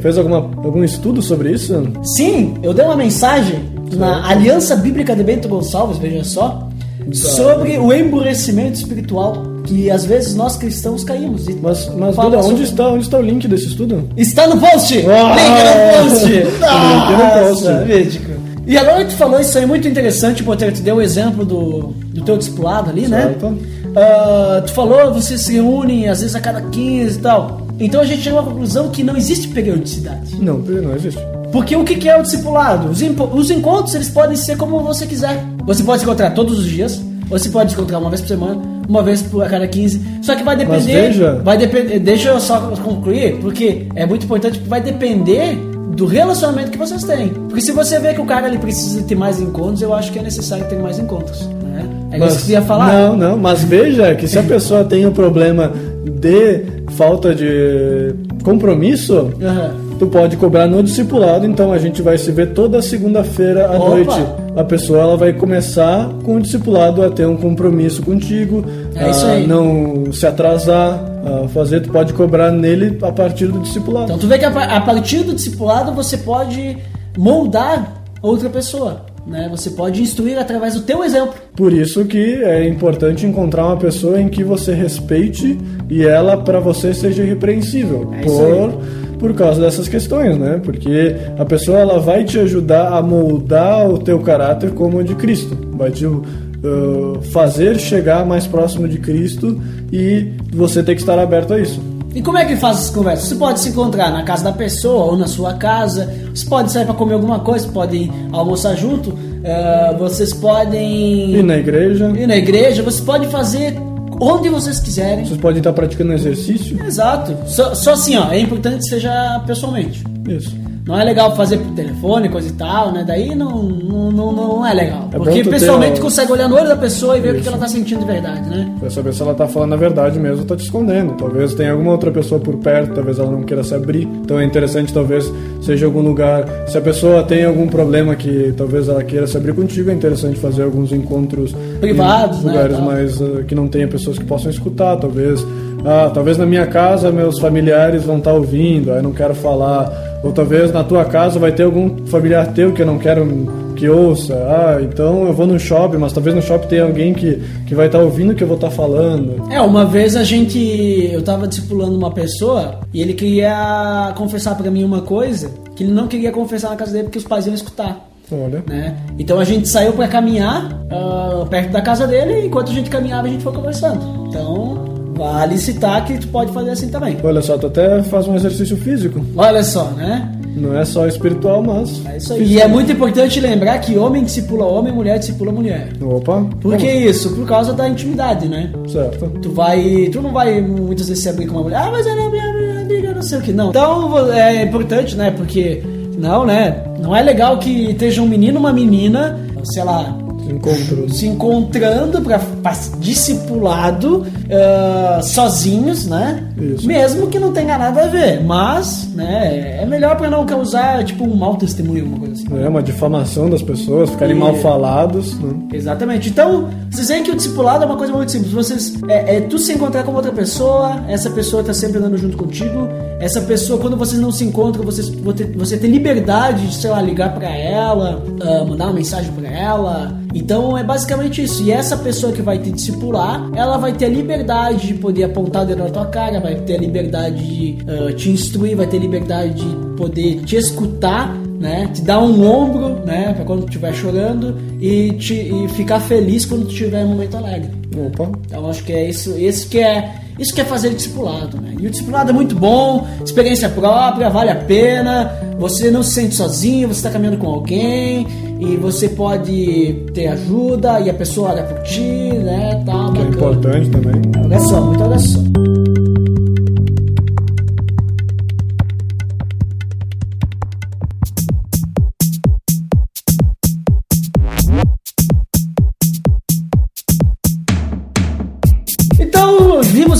fez alguma, algum estudo sobre isso? Sim, eu dei uma mensagem na Aliança Bíblica de Bento Gonçalves, veja só, sobre o emburrecimento espiritual que às vezes nós cristãos caímos. Mas, mas Duda, onde sobre- está, onde está o link desse estudo? Está no post! Uau! Link no <laughs> post! Link no post. E agora que tu falou isso aí, muito interessante, Potter, tu deu o exemplo do, do teu discipulado ali, Certo. né? Ah, tu falou, vocês se reúnem às vezes a cada 15 e tal. Então a gente chegou à conclusão que não existe periodicidade. Não, não existe. Porque o que é o discipulado? Os, os encontros eles podem ser como você quiser. Você pode se encontrar todos os dias, você pode se encontrar uma vez por semana, uma vez por a cada 15. Só que vai depender. veja- Vai depender. Deixa eu só concluir, porque é muito importante, vai depender do relacionamento que vocês têm. Porque se você vê que o cara ele precisa ter mais encontros, eu acho que é necessário ter mais encontros. Né? É isso que você ia falar. Não, não, mas veja que se a pessoa tem o problema de falta de compromisso, Aham. tu pode cobrar no discipulado, então a gente vai se ver toda segunda-feira à Opa! noite. A pessoa ela vai começar com o discipulado a ter um compromisso contigo, É isso a aí. não se atrasar, a fazer, tu pode cobrar nele a partir do discipulado. Então tu vê que a partir do discipulado você pode moldar outra pessoa. Né? Você pode instruir através do teu exemplo. Por isso que é importante encontrar uma pessoa em que você respeite e ela para você seja irrepreensível. É por, por causa dessas questões, né? Porque a pessoa ela vai te ajudar a moldar o teu caráter como o de Cristo. Vai te uh, fazer chegar mais próximo de Cristo e você tem que estar aberto a isso. E como é que faz essas conversas? Você pode se encontrar na casa da pessoa ou na sua casa. Você pode sair para comer alguma coisa, podem almoçar junto. eh, vocês podem E na igreja, ir na igreja. Você pode fazer onde vocês quiserem. Vocês podem estar praticando exercício. Exato. Só, só assim, ó, é importante que seja pessoalmente. Isso. Não é legal fazer por telefone, coisa e tal, né? Daí não, não, não, não é legal. É Porque ter pessoalmente tu consegue olhar no olho da pessoa e ver o que Isso. ela tá sentindo de verdade, né? Pra saber se ela tá falando a verdade mesmo ou tá te escondendo. Talvez tenha alguma outra pessoa por perto, talvez ela não queira se abrir. Então é interessante, talvez seja algum lugar. Se a pessoa tem algum problema que talvez ela queira se abrir contigo, é interessante fazer alguns encontros Privados, em né, lugares tal. mais ah, que não tenha pessoas que possam escutar. Talvez, ah, talvez na minha casa meus familiares vão estar ouvindo, aí não quero falar. Ou talvez na tua casa vai ter algum familiar teu que eu não quero que ouça. Ah, então eu vou no shopping, mas talvez no shopping tenha alguém que, que vai estar ouvindo o que eu vou estar falando. É, uma vez a gente. Eu tava discipulando uma pessoa e ele queria confessar pra mim uma coisa que ele não queria confessar na casa dele porque os pais iam escutar. Olha. Né? Então a gente saiu pra caminhar ah, perto da casa dele e enquanto a gente caminhava a gente foi conversando. Então, vale citar que tu pode fazer assim também. Olha só, tu até faz um exercício físico. Olha só, né? Não é só espiritual, mas. É isso aí. E é muito importante lembrar que homem discipula homem, mulher discipula mulher. Opa. Por que isso? Por causa da intimidade, né? Certo. Tu vai. Tu não vai muitas vezes se abrir com uma mulher. Ah, mas ela é minha amiga, não sei o que. Não. Então é importante, né? Porque. Não, né? Não é legal que esteja um menino uma menina, sei lá, Encontros. se encontrando para discipulado ah, sozinhos, né? Isso. Mesmo que não tenha nada a ver, mas, né? É melhor para não causar tipo um mau testemunho, uma coisa assim. É uma difamação das pessoas, ficarem E- mal falados. Né? Exatamente. Então, vocês veem que o discipulado é uma coisa muito simples. Vocês, é, é tu se encontrar com outra pessoa, essa pessoa tá sempre andando junto contigo. Essa pessoa, quando vocês não se encontram, vocês, você, você tem liberdade de, sei lá, ligar pra ela, ah, mandar uma mensagem pra ela. Então, é basicamente isso. E essa pessoa que vai te discipular, ela vai ter a liberdade de poder apontar o dedo na tua cara, vai ter a liberdade de ah, te instruir, vai ter liberdade de poder te escutar né? Te dar um ombro, né? Pra quando tu estiver chorando e, te, e ficar feliz quando tu tiver um momento alegre. Opa. Então acho que é isso, isso que é isso que é fazer discipulado, né? E o discipulado é muito bom, experiência própria, vale a pena. Você não se sente sozinho, você está caminhando com alguém e você pode ter ajuda e a pessoa olha por ti, né? Tá Que é importante também. Oração, muita oração.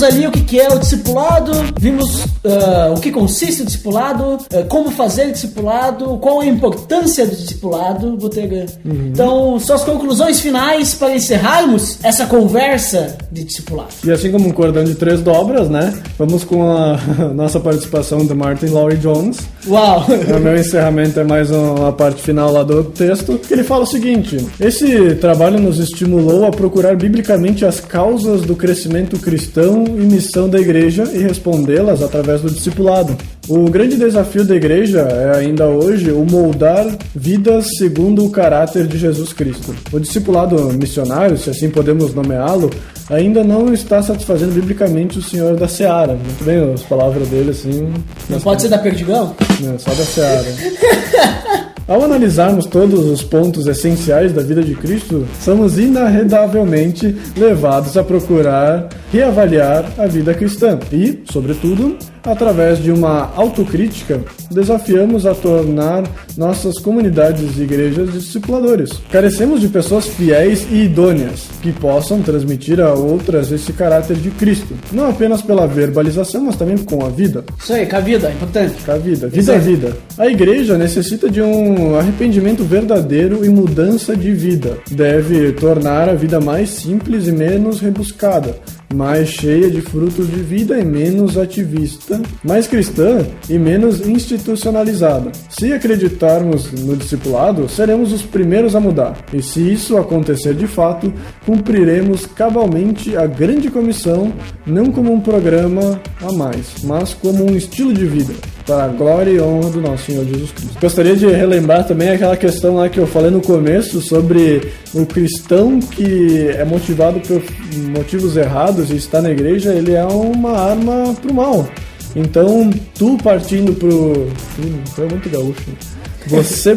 Vimos ali o que que é o discipulado, vimos ah, o que consiste o discipulado, ah, como fazer o discipulado, qual a importância do discipulado, Botega. Então, suas conclusões finais para encerrarmos essa conversa de discipulado. E assim como um cordão de três dobras, né? Vamos com a <laughs> nossa participação do Martin Lowry Jones. Uau! O meu encerramento é mais uma parte final lá do texto, ele fala o seguinte: esse trabalho nos estimulou a procurar biblicamente as causas do crescimento cristão e missão da igreja e respondê-las através do discipulado. O grande desafio da igreja é ainda hoje o moldar vidas segundo o caráter de Jesus Cristo. O discipulado missionário, se assim podemos nomeá-lo, ainda não está satisfazendo biblicamente o Senhor da Seara. Muito bem as palavras dele assim. Não pode ser da Perdigão? Não, só da Seara. <laughs> Ao analisarmos todos os pontos essenciais da vida de Cristo, somos inarredavelmente levados a procurar reavaliar a vida cristã e, sobretudo, através de uma autocrítica, desafiamos a tornar nossas comunidades e igrejas discipuladores. Carecemos de pessoas fiéis e idôneas que possam transmitir a outras esse caráter de Cristo, não apenas pela verbalização, mas também com a vida. Isso aí, com a vida, é importante. Com a vida, vida é vida. A igreja necessita de um arrependimento verdadeiro e mudança de vida. Deve tornar a vida mais simples e menos rebuscada, mais cheia de frutos de vida e menos ativista, mais cristã e menos institucionalizada. Se acreditarmos no discipulado, seremos os primeiros a mudar. E se isso acontecer de fato, cumpriremos cabalmente a grande comissão, não como um programa a mais, mas como um estilo de vida para a glória e honra do nosso Senhor Jesus Cristo. Gostaria de relembrar também aquela questão lá que eu falei no começo sobre o cristão que é motivado por motivos errados e está na igreja, ele é uma arma pro mal. Então, tu partindo pro. Tu é muito gaúcho. Você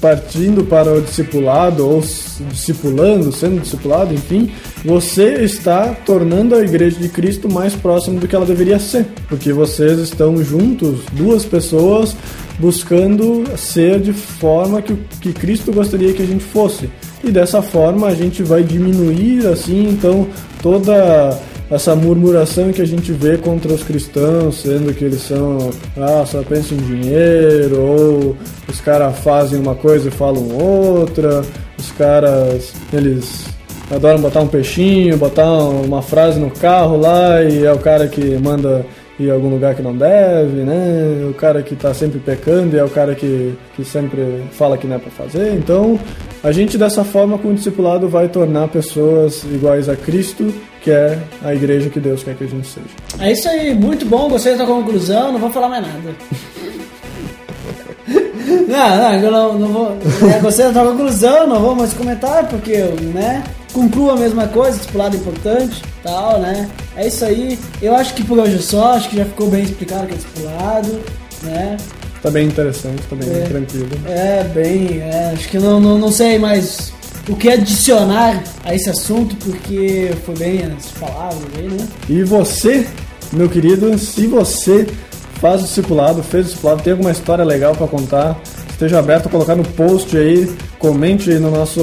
partindo para o discipulado ou discipulando, sendo discipulado, enfim, você está tornando a igreja de Cristo mais próxima do que ela deveria ser, porque vocês estão juntos, duas pessoas buscando ser de forma que, que Cristo gostaria que a gente fosse. E dessa forma a gente vai diminuir assim, então toda essa murmuração que a gente vê contra os cristãos, sendo que eles são, ah, só pensam em dinheiro, ou os caras fazem uma coisa e falam outra, os caras, eles adoram botar um peixinho, botar uma frase no carro lá e é o cara que manda ir a algum lugar que não deve, né? O cara que tá sempre pecando e é o cara que, que sempre fala que não é pra fazer. Então, a gente dessa forma com o discipulado vai tornar pessoas iguais a Cristo, que é a igreja que Deus quer que a gente seja. É isso aí, muito bom, gostei da conclusão, não vou falar mais nada. <laughs> Não, não, eu não, não vou. é, gostei da conclusão, não vou mais comentar, porque né? Concluo a mesma coisa, discipulado importante tal, né? É isso aí. Eu acho que por hoje é só, acho que já ficou bem explicado o que é discipulado, né? Tá bem interessante, tá bem É. tranquilo. É, bem, é, acho que não, não, não sei mais o que adicionar a esse assunto, porque foi bem as palavras aí, né? E você, meu querido, se você faz o discipulado, fez o discipulado, tem alguma história legal pra contar, esteja aberto a colocar no post aí, comente aí no nosso,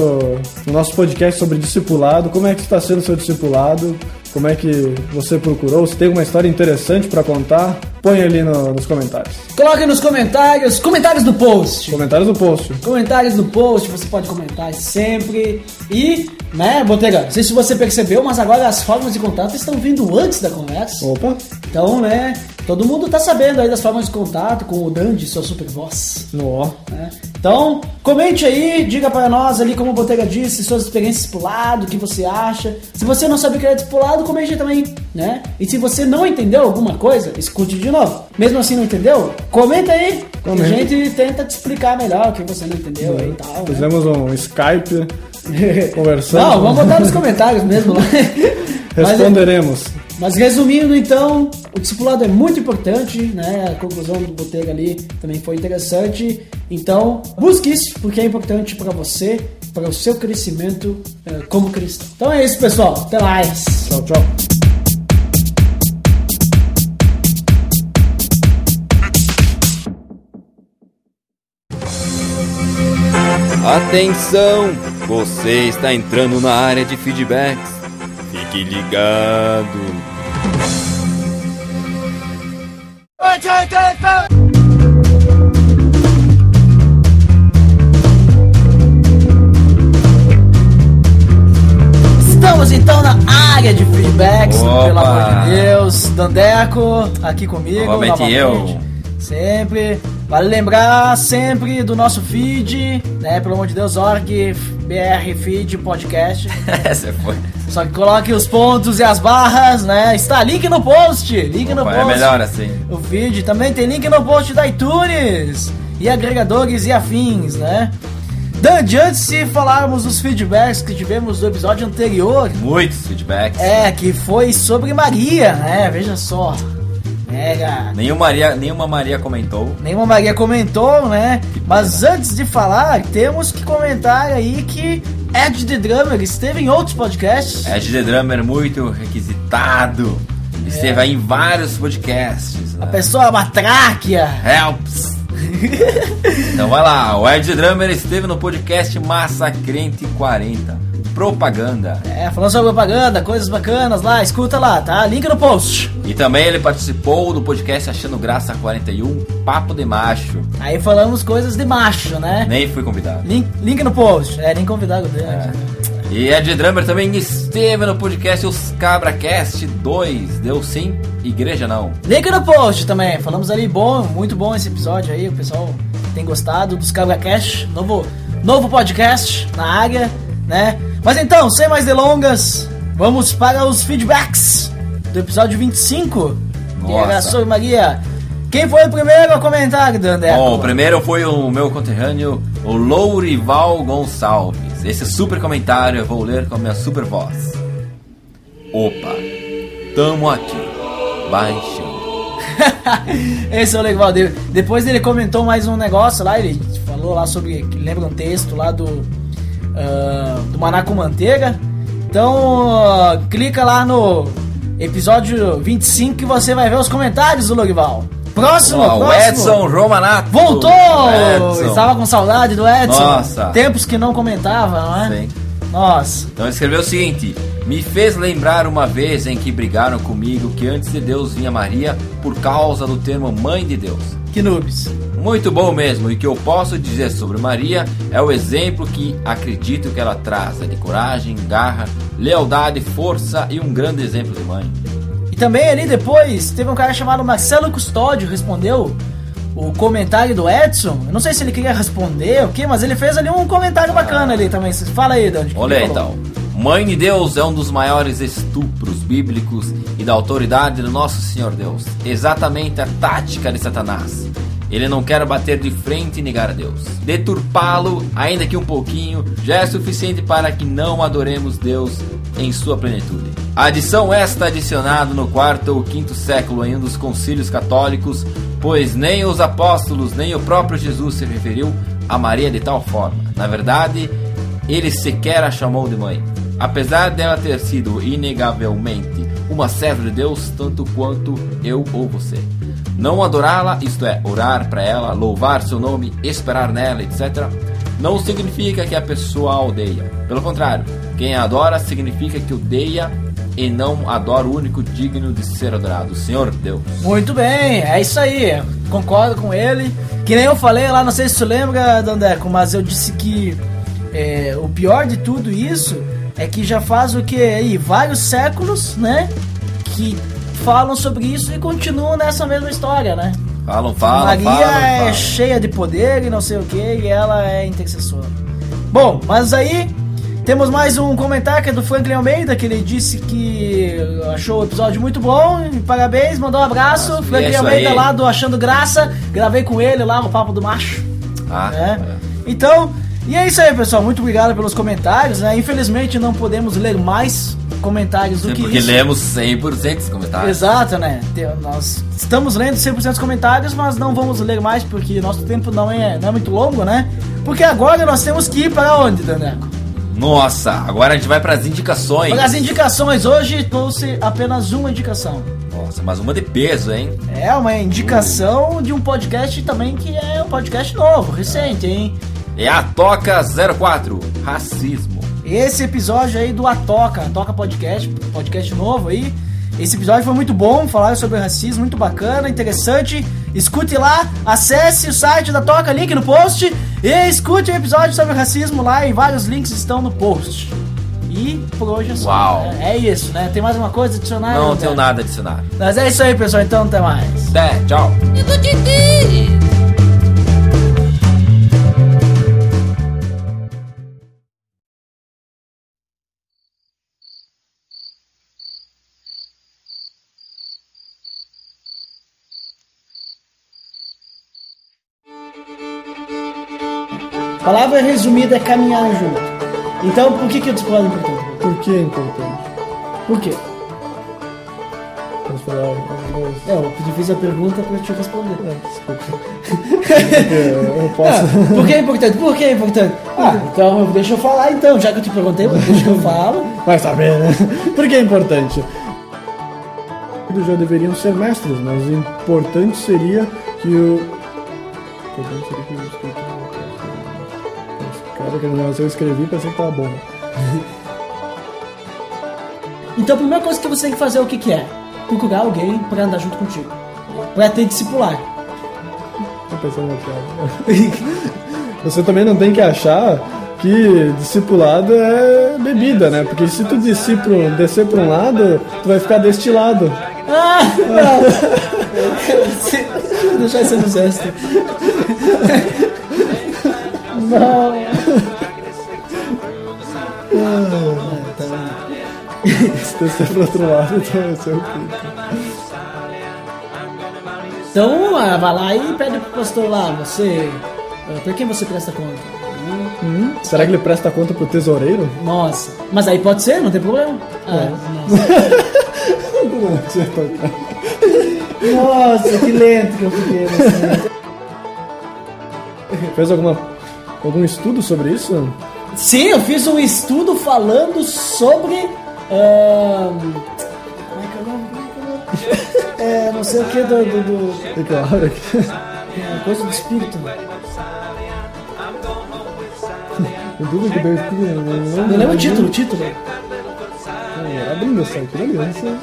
no nosso podcast sobre discipulado, como é que está sendo seu discipulado, como é que você procurou, se tem alguma história interessante pra contar, põe ali no- nos comentários. Coloque nos comentários, comentários do post. Comentários do post. Comentários no post, você pode comentar sempre. E, né, Botega, não sei se você percebeu, mas agora as formas de contato estão vindo antes da conversa. Opa, Então, né, todo mundo tá sabendo aí das formas de contato com o Dandy, sua super voz. no né? Então, comente aí, diga para nós ali, como o Botega disse, suas experiências discipulado, o que você acha. Se você não sabe o que é discipulado, comente aí também, né? E se você não entendeu alguma coisa, escute de novo. Mesmo assim não entendeu, comenta aí. que Comenta. A gente tenta te explicar melhor o que você não entendeu aí e tal. né? Fizemos um Skype <laughs> conversando. Não, vamos botar nos comentários mesmo <laughs> lá. Mas, Responderemos. mas resumindo, então, o discipulado é muito importante, né? A conclusão do Botega ali também foi interessante. Então, busque isso, porque é importante para você, para o seu crescimento eh, como cristão. Então é isso, pessoal. Até mais. Tchau, tchau. Atenção! Você está entrando na área de feedbacks. Fique ligado. Estamos então na área de feedbacks, Opa! pelo amor de Deus. Dandeco, aqui comigo. Novamente eu. Sempre. Vale lembrar sempre do nosso feed, né? Pelo amor de Deus, org, BR Feed Podcast. <laughs> Essa foi. Só que coloque os pontos e as barras, né? Está link no post. Link no Opa, post. é melhor assim. O feed também tem link no post da iTunes e agregadores e afins, né? Dandy, antes de falarmos dos feedbacks que tivemos do episódio anterior, Muitos feedbacks. é, que foi sobre Maria, né? Veja só. Mega. Nenhuma Maria, nenhuma Maria comentou. Nenhuma Maria comentou, né? Mas antes de falar, temos que comentar aí que Ed The Drummer esteve em outros podcasts. Ed The Drummer muito requisitado. Esteve aí em vários podcasts. A Né? pessoa é uma tráquea. Helps! <laughs> então vai lá, o Ed The Drummer esteve no podcast Massacrente 40. Propaganda. É, falando sobre propaganda, coisas bacanas lá, escuta lá, tá? Link no post. E também ele participou do podcast Achando Graça 41, Papo de Macho. Aí falamos coisas de macho, né? Nem fui convidado. Link, link no post. É, nem convidado dele. É. E Ed Drummer também esteve no podcast Os CabraCast 2. Deu sim, igreja não. Link no post também. Falamos ali bom, muito bom esse episódio aí. O pessoal tem gostado dos Cabra Cash, novo, novo podcast na área, né? Mas então, sem mais delongas, vamos para os feedbacks do episódio 25 de Nossa. Regaçou Maria. Quem foi o primeiro a comentar, Dandeco? Bom, o primeiro foi o meu conterrâneo, o Lourival Gonçalves. Esse super comentário eu vou ler com a minha super voz. Opa, tamo aqui, baixando. <laughs> Esse é o legal dele. Depois ele comentou mais um negócio lá, ele falou lá sobre. lembra um texto lá do. Ah, do Maná com Manteiga. Então, ah, clica lá no episódio 25 que você vai ver os comentários do Logival. Próximo, Ó, o próximo. Edson Romanato. Voltou! Edson. Estava com saudade do Edson. Nossa. Tempos que não comentava, não é? Sim. Nossa. Então escreveu o seguinte: Me fez lembrar uma vez em que brigaram comigo que antes de Deus vinha Maria por causa do termo Mãe de Deus. Que noobs. Muito bom mesmo, e o que eu posso dizer sobre Maria é o exemplo que acredito que ela traz, é de coragem, garra, lealdade, força e um grande exemplo de mãe. E também ali depois teve um cara chamado Marcelo Custódio respondeu o comentário do Edson. Eu não sei se ele queria responder o que, mas ele fez ali um comentário bacana ali também. Fala aí, Dante. Olha aí, então. Mãe de Deus é um dos maiores estupros bíblicos e da autoridade do nosso Senhor Deus. Exatamente a tática de Satanás. Ele não quer bater de frente e negar a Deus. Deturpá-lo, ainda que um pouquinho, já é suficiente para que não adoremos Deus em sua plenitude. A adição esta adicionada no quarto ou quinto século em um dos concílios católicos, pois nem os apóstolos nem o próprio Jesus se referiu a Maria de tal forma. Na verdade, ele sequer a chamou de mãe. Apesar dela ter sido inegavelmente uma serva de Deus, tanto quanto eu ou você. Não adorá-la, isto é, orar para ela, louvar seu nome, esperar nela, etc., não significa que a pessoa odeia. Pelo contrário, quem adora significa que odeia e não adora o único digno de ser adorado, o Senhor Deus. Muito bem, é isso aí. Concordo com ele. Que nem eu falei lá, não sei se tu lembra, Dandeco, mas eu disse que é, o pior de tudo isso é que já faz o que aí? Vários séculos, né? Que falam sobre isso e continuam nessa mesma história, né? Falam, falam, Maria falam, é falam. cheia de poder e não sei o que, e ela é intercessora. Bom, mas aí temos mais um comentário que é do Franklin Almeida, que ele disse que achou o episódio muito bom. Parabéns, mandou um abraço. Nossa, é Franklin isso Almeida aí. lá do Achando Graça. Gravei com ele lá no Papo do Macho. Ah, né? Então, e é isso aí, pessoal. Muito obrigado pelos comentários. Né? Infelizmente não podemos ler mais comentários do Sim, que porque isso. lemos 100% dos comentários. Exato, né? Nós estamos lendo 100% dos comentários, mas não vamos ler mais porque nosso tempo não é, não é muito longo, né? Porque agora nós temos que ir para onde, Daneco? Nossa, agora a gente vai para as indicações. Para as indicações, hoje trouxe apenas uma indicação. Nossa, mas uma de peso, hein? É uma indicação de um podcast também que é um podcast novo, recente, hein? É a Toca 04, Racismo. Esse episódio aí do Atoca, Atoca Podcast, podcast novo aí. Esse episódio foi muito bom, falaram sobre racismo, muito bacana, interessante. Escute lá, acesse o site da Toca, link no post. E escute o episódio sobre racismo lá e vários links estão no post. E por hoje é só. Uau. né? É isso, né? Tem mais uma coisa a adicionar? Não André? tenho nada a adicionar. Mas é isso aí, pessoal. Então até mais. Até, tchau. Palavra resumida é caminhar junto. Então por que, que eu discordo importante? Por que é importante? Por quê? Vamos falar algumas- É, eu fiz a pergunta pra te responder. <laughs> Ah, desculpa. Porque eu posso. Por que é importante? Por que é importante? Ah, então deixa eu falar então, já que eu te perguntei, <laughs> deixa eu falo. Vai saber, né? Por que é importante? Já deveriam ser mestres, mas o importante seria que o. O importante seria que o Cara, que negócio eu escrevi pensei que tava bom. <laughs> Então a primeira coisa que você tem que fazer é o que, que é? Procurar alguém pra andar junto contigo. Pra ter discipular. Tô pensando na piada. <laughs> Você também não tem que achar que discipulado é bebida, né? Porque se tu discípulo descer pra um lado, tu vai ficar destilado. Ah, não! <laughs> Deixa eu deixar isso no gesto. Não. Se pro outro lado, tu vai ser o quê? Então ah, vai lá e pede pro pastor lá, você. ah, Pra quem você presta conta? Hum? Será que ele presta conta pro tesoureiro? Nossa, mas aí pode ser, não tem problema. Ah, Não, tinha tocado. nossa. <laughs> nossa, que lento que eu fiquei. Fez alguma algum estudo sobre isso? Sim, eu fiz um estudo falando sobre. ahn, como é que é o nome? É é? <laughs> É, não sei o que do. do, do- hora aqui. é, coisa do espírito. <laughs> Aqui. Não lembro o título, o título. Abrindo essa não sei.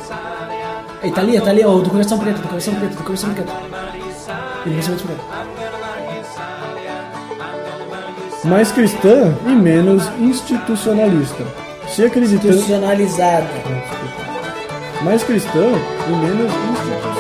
Ei, tá ali, tá ali, ó, do coração preto, do coração preto, do coração preto. Ser muito preto. Mais cristã e menos institucionalista. Se acreditando. Institucionalizada. Mais cristã e menos institucionalizada.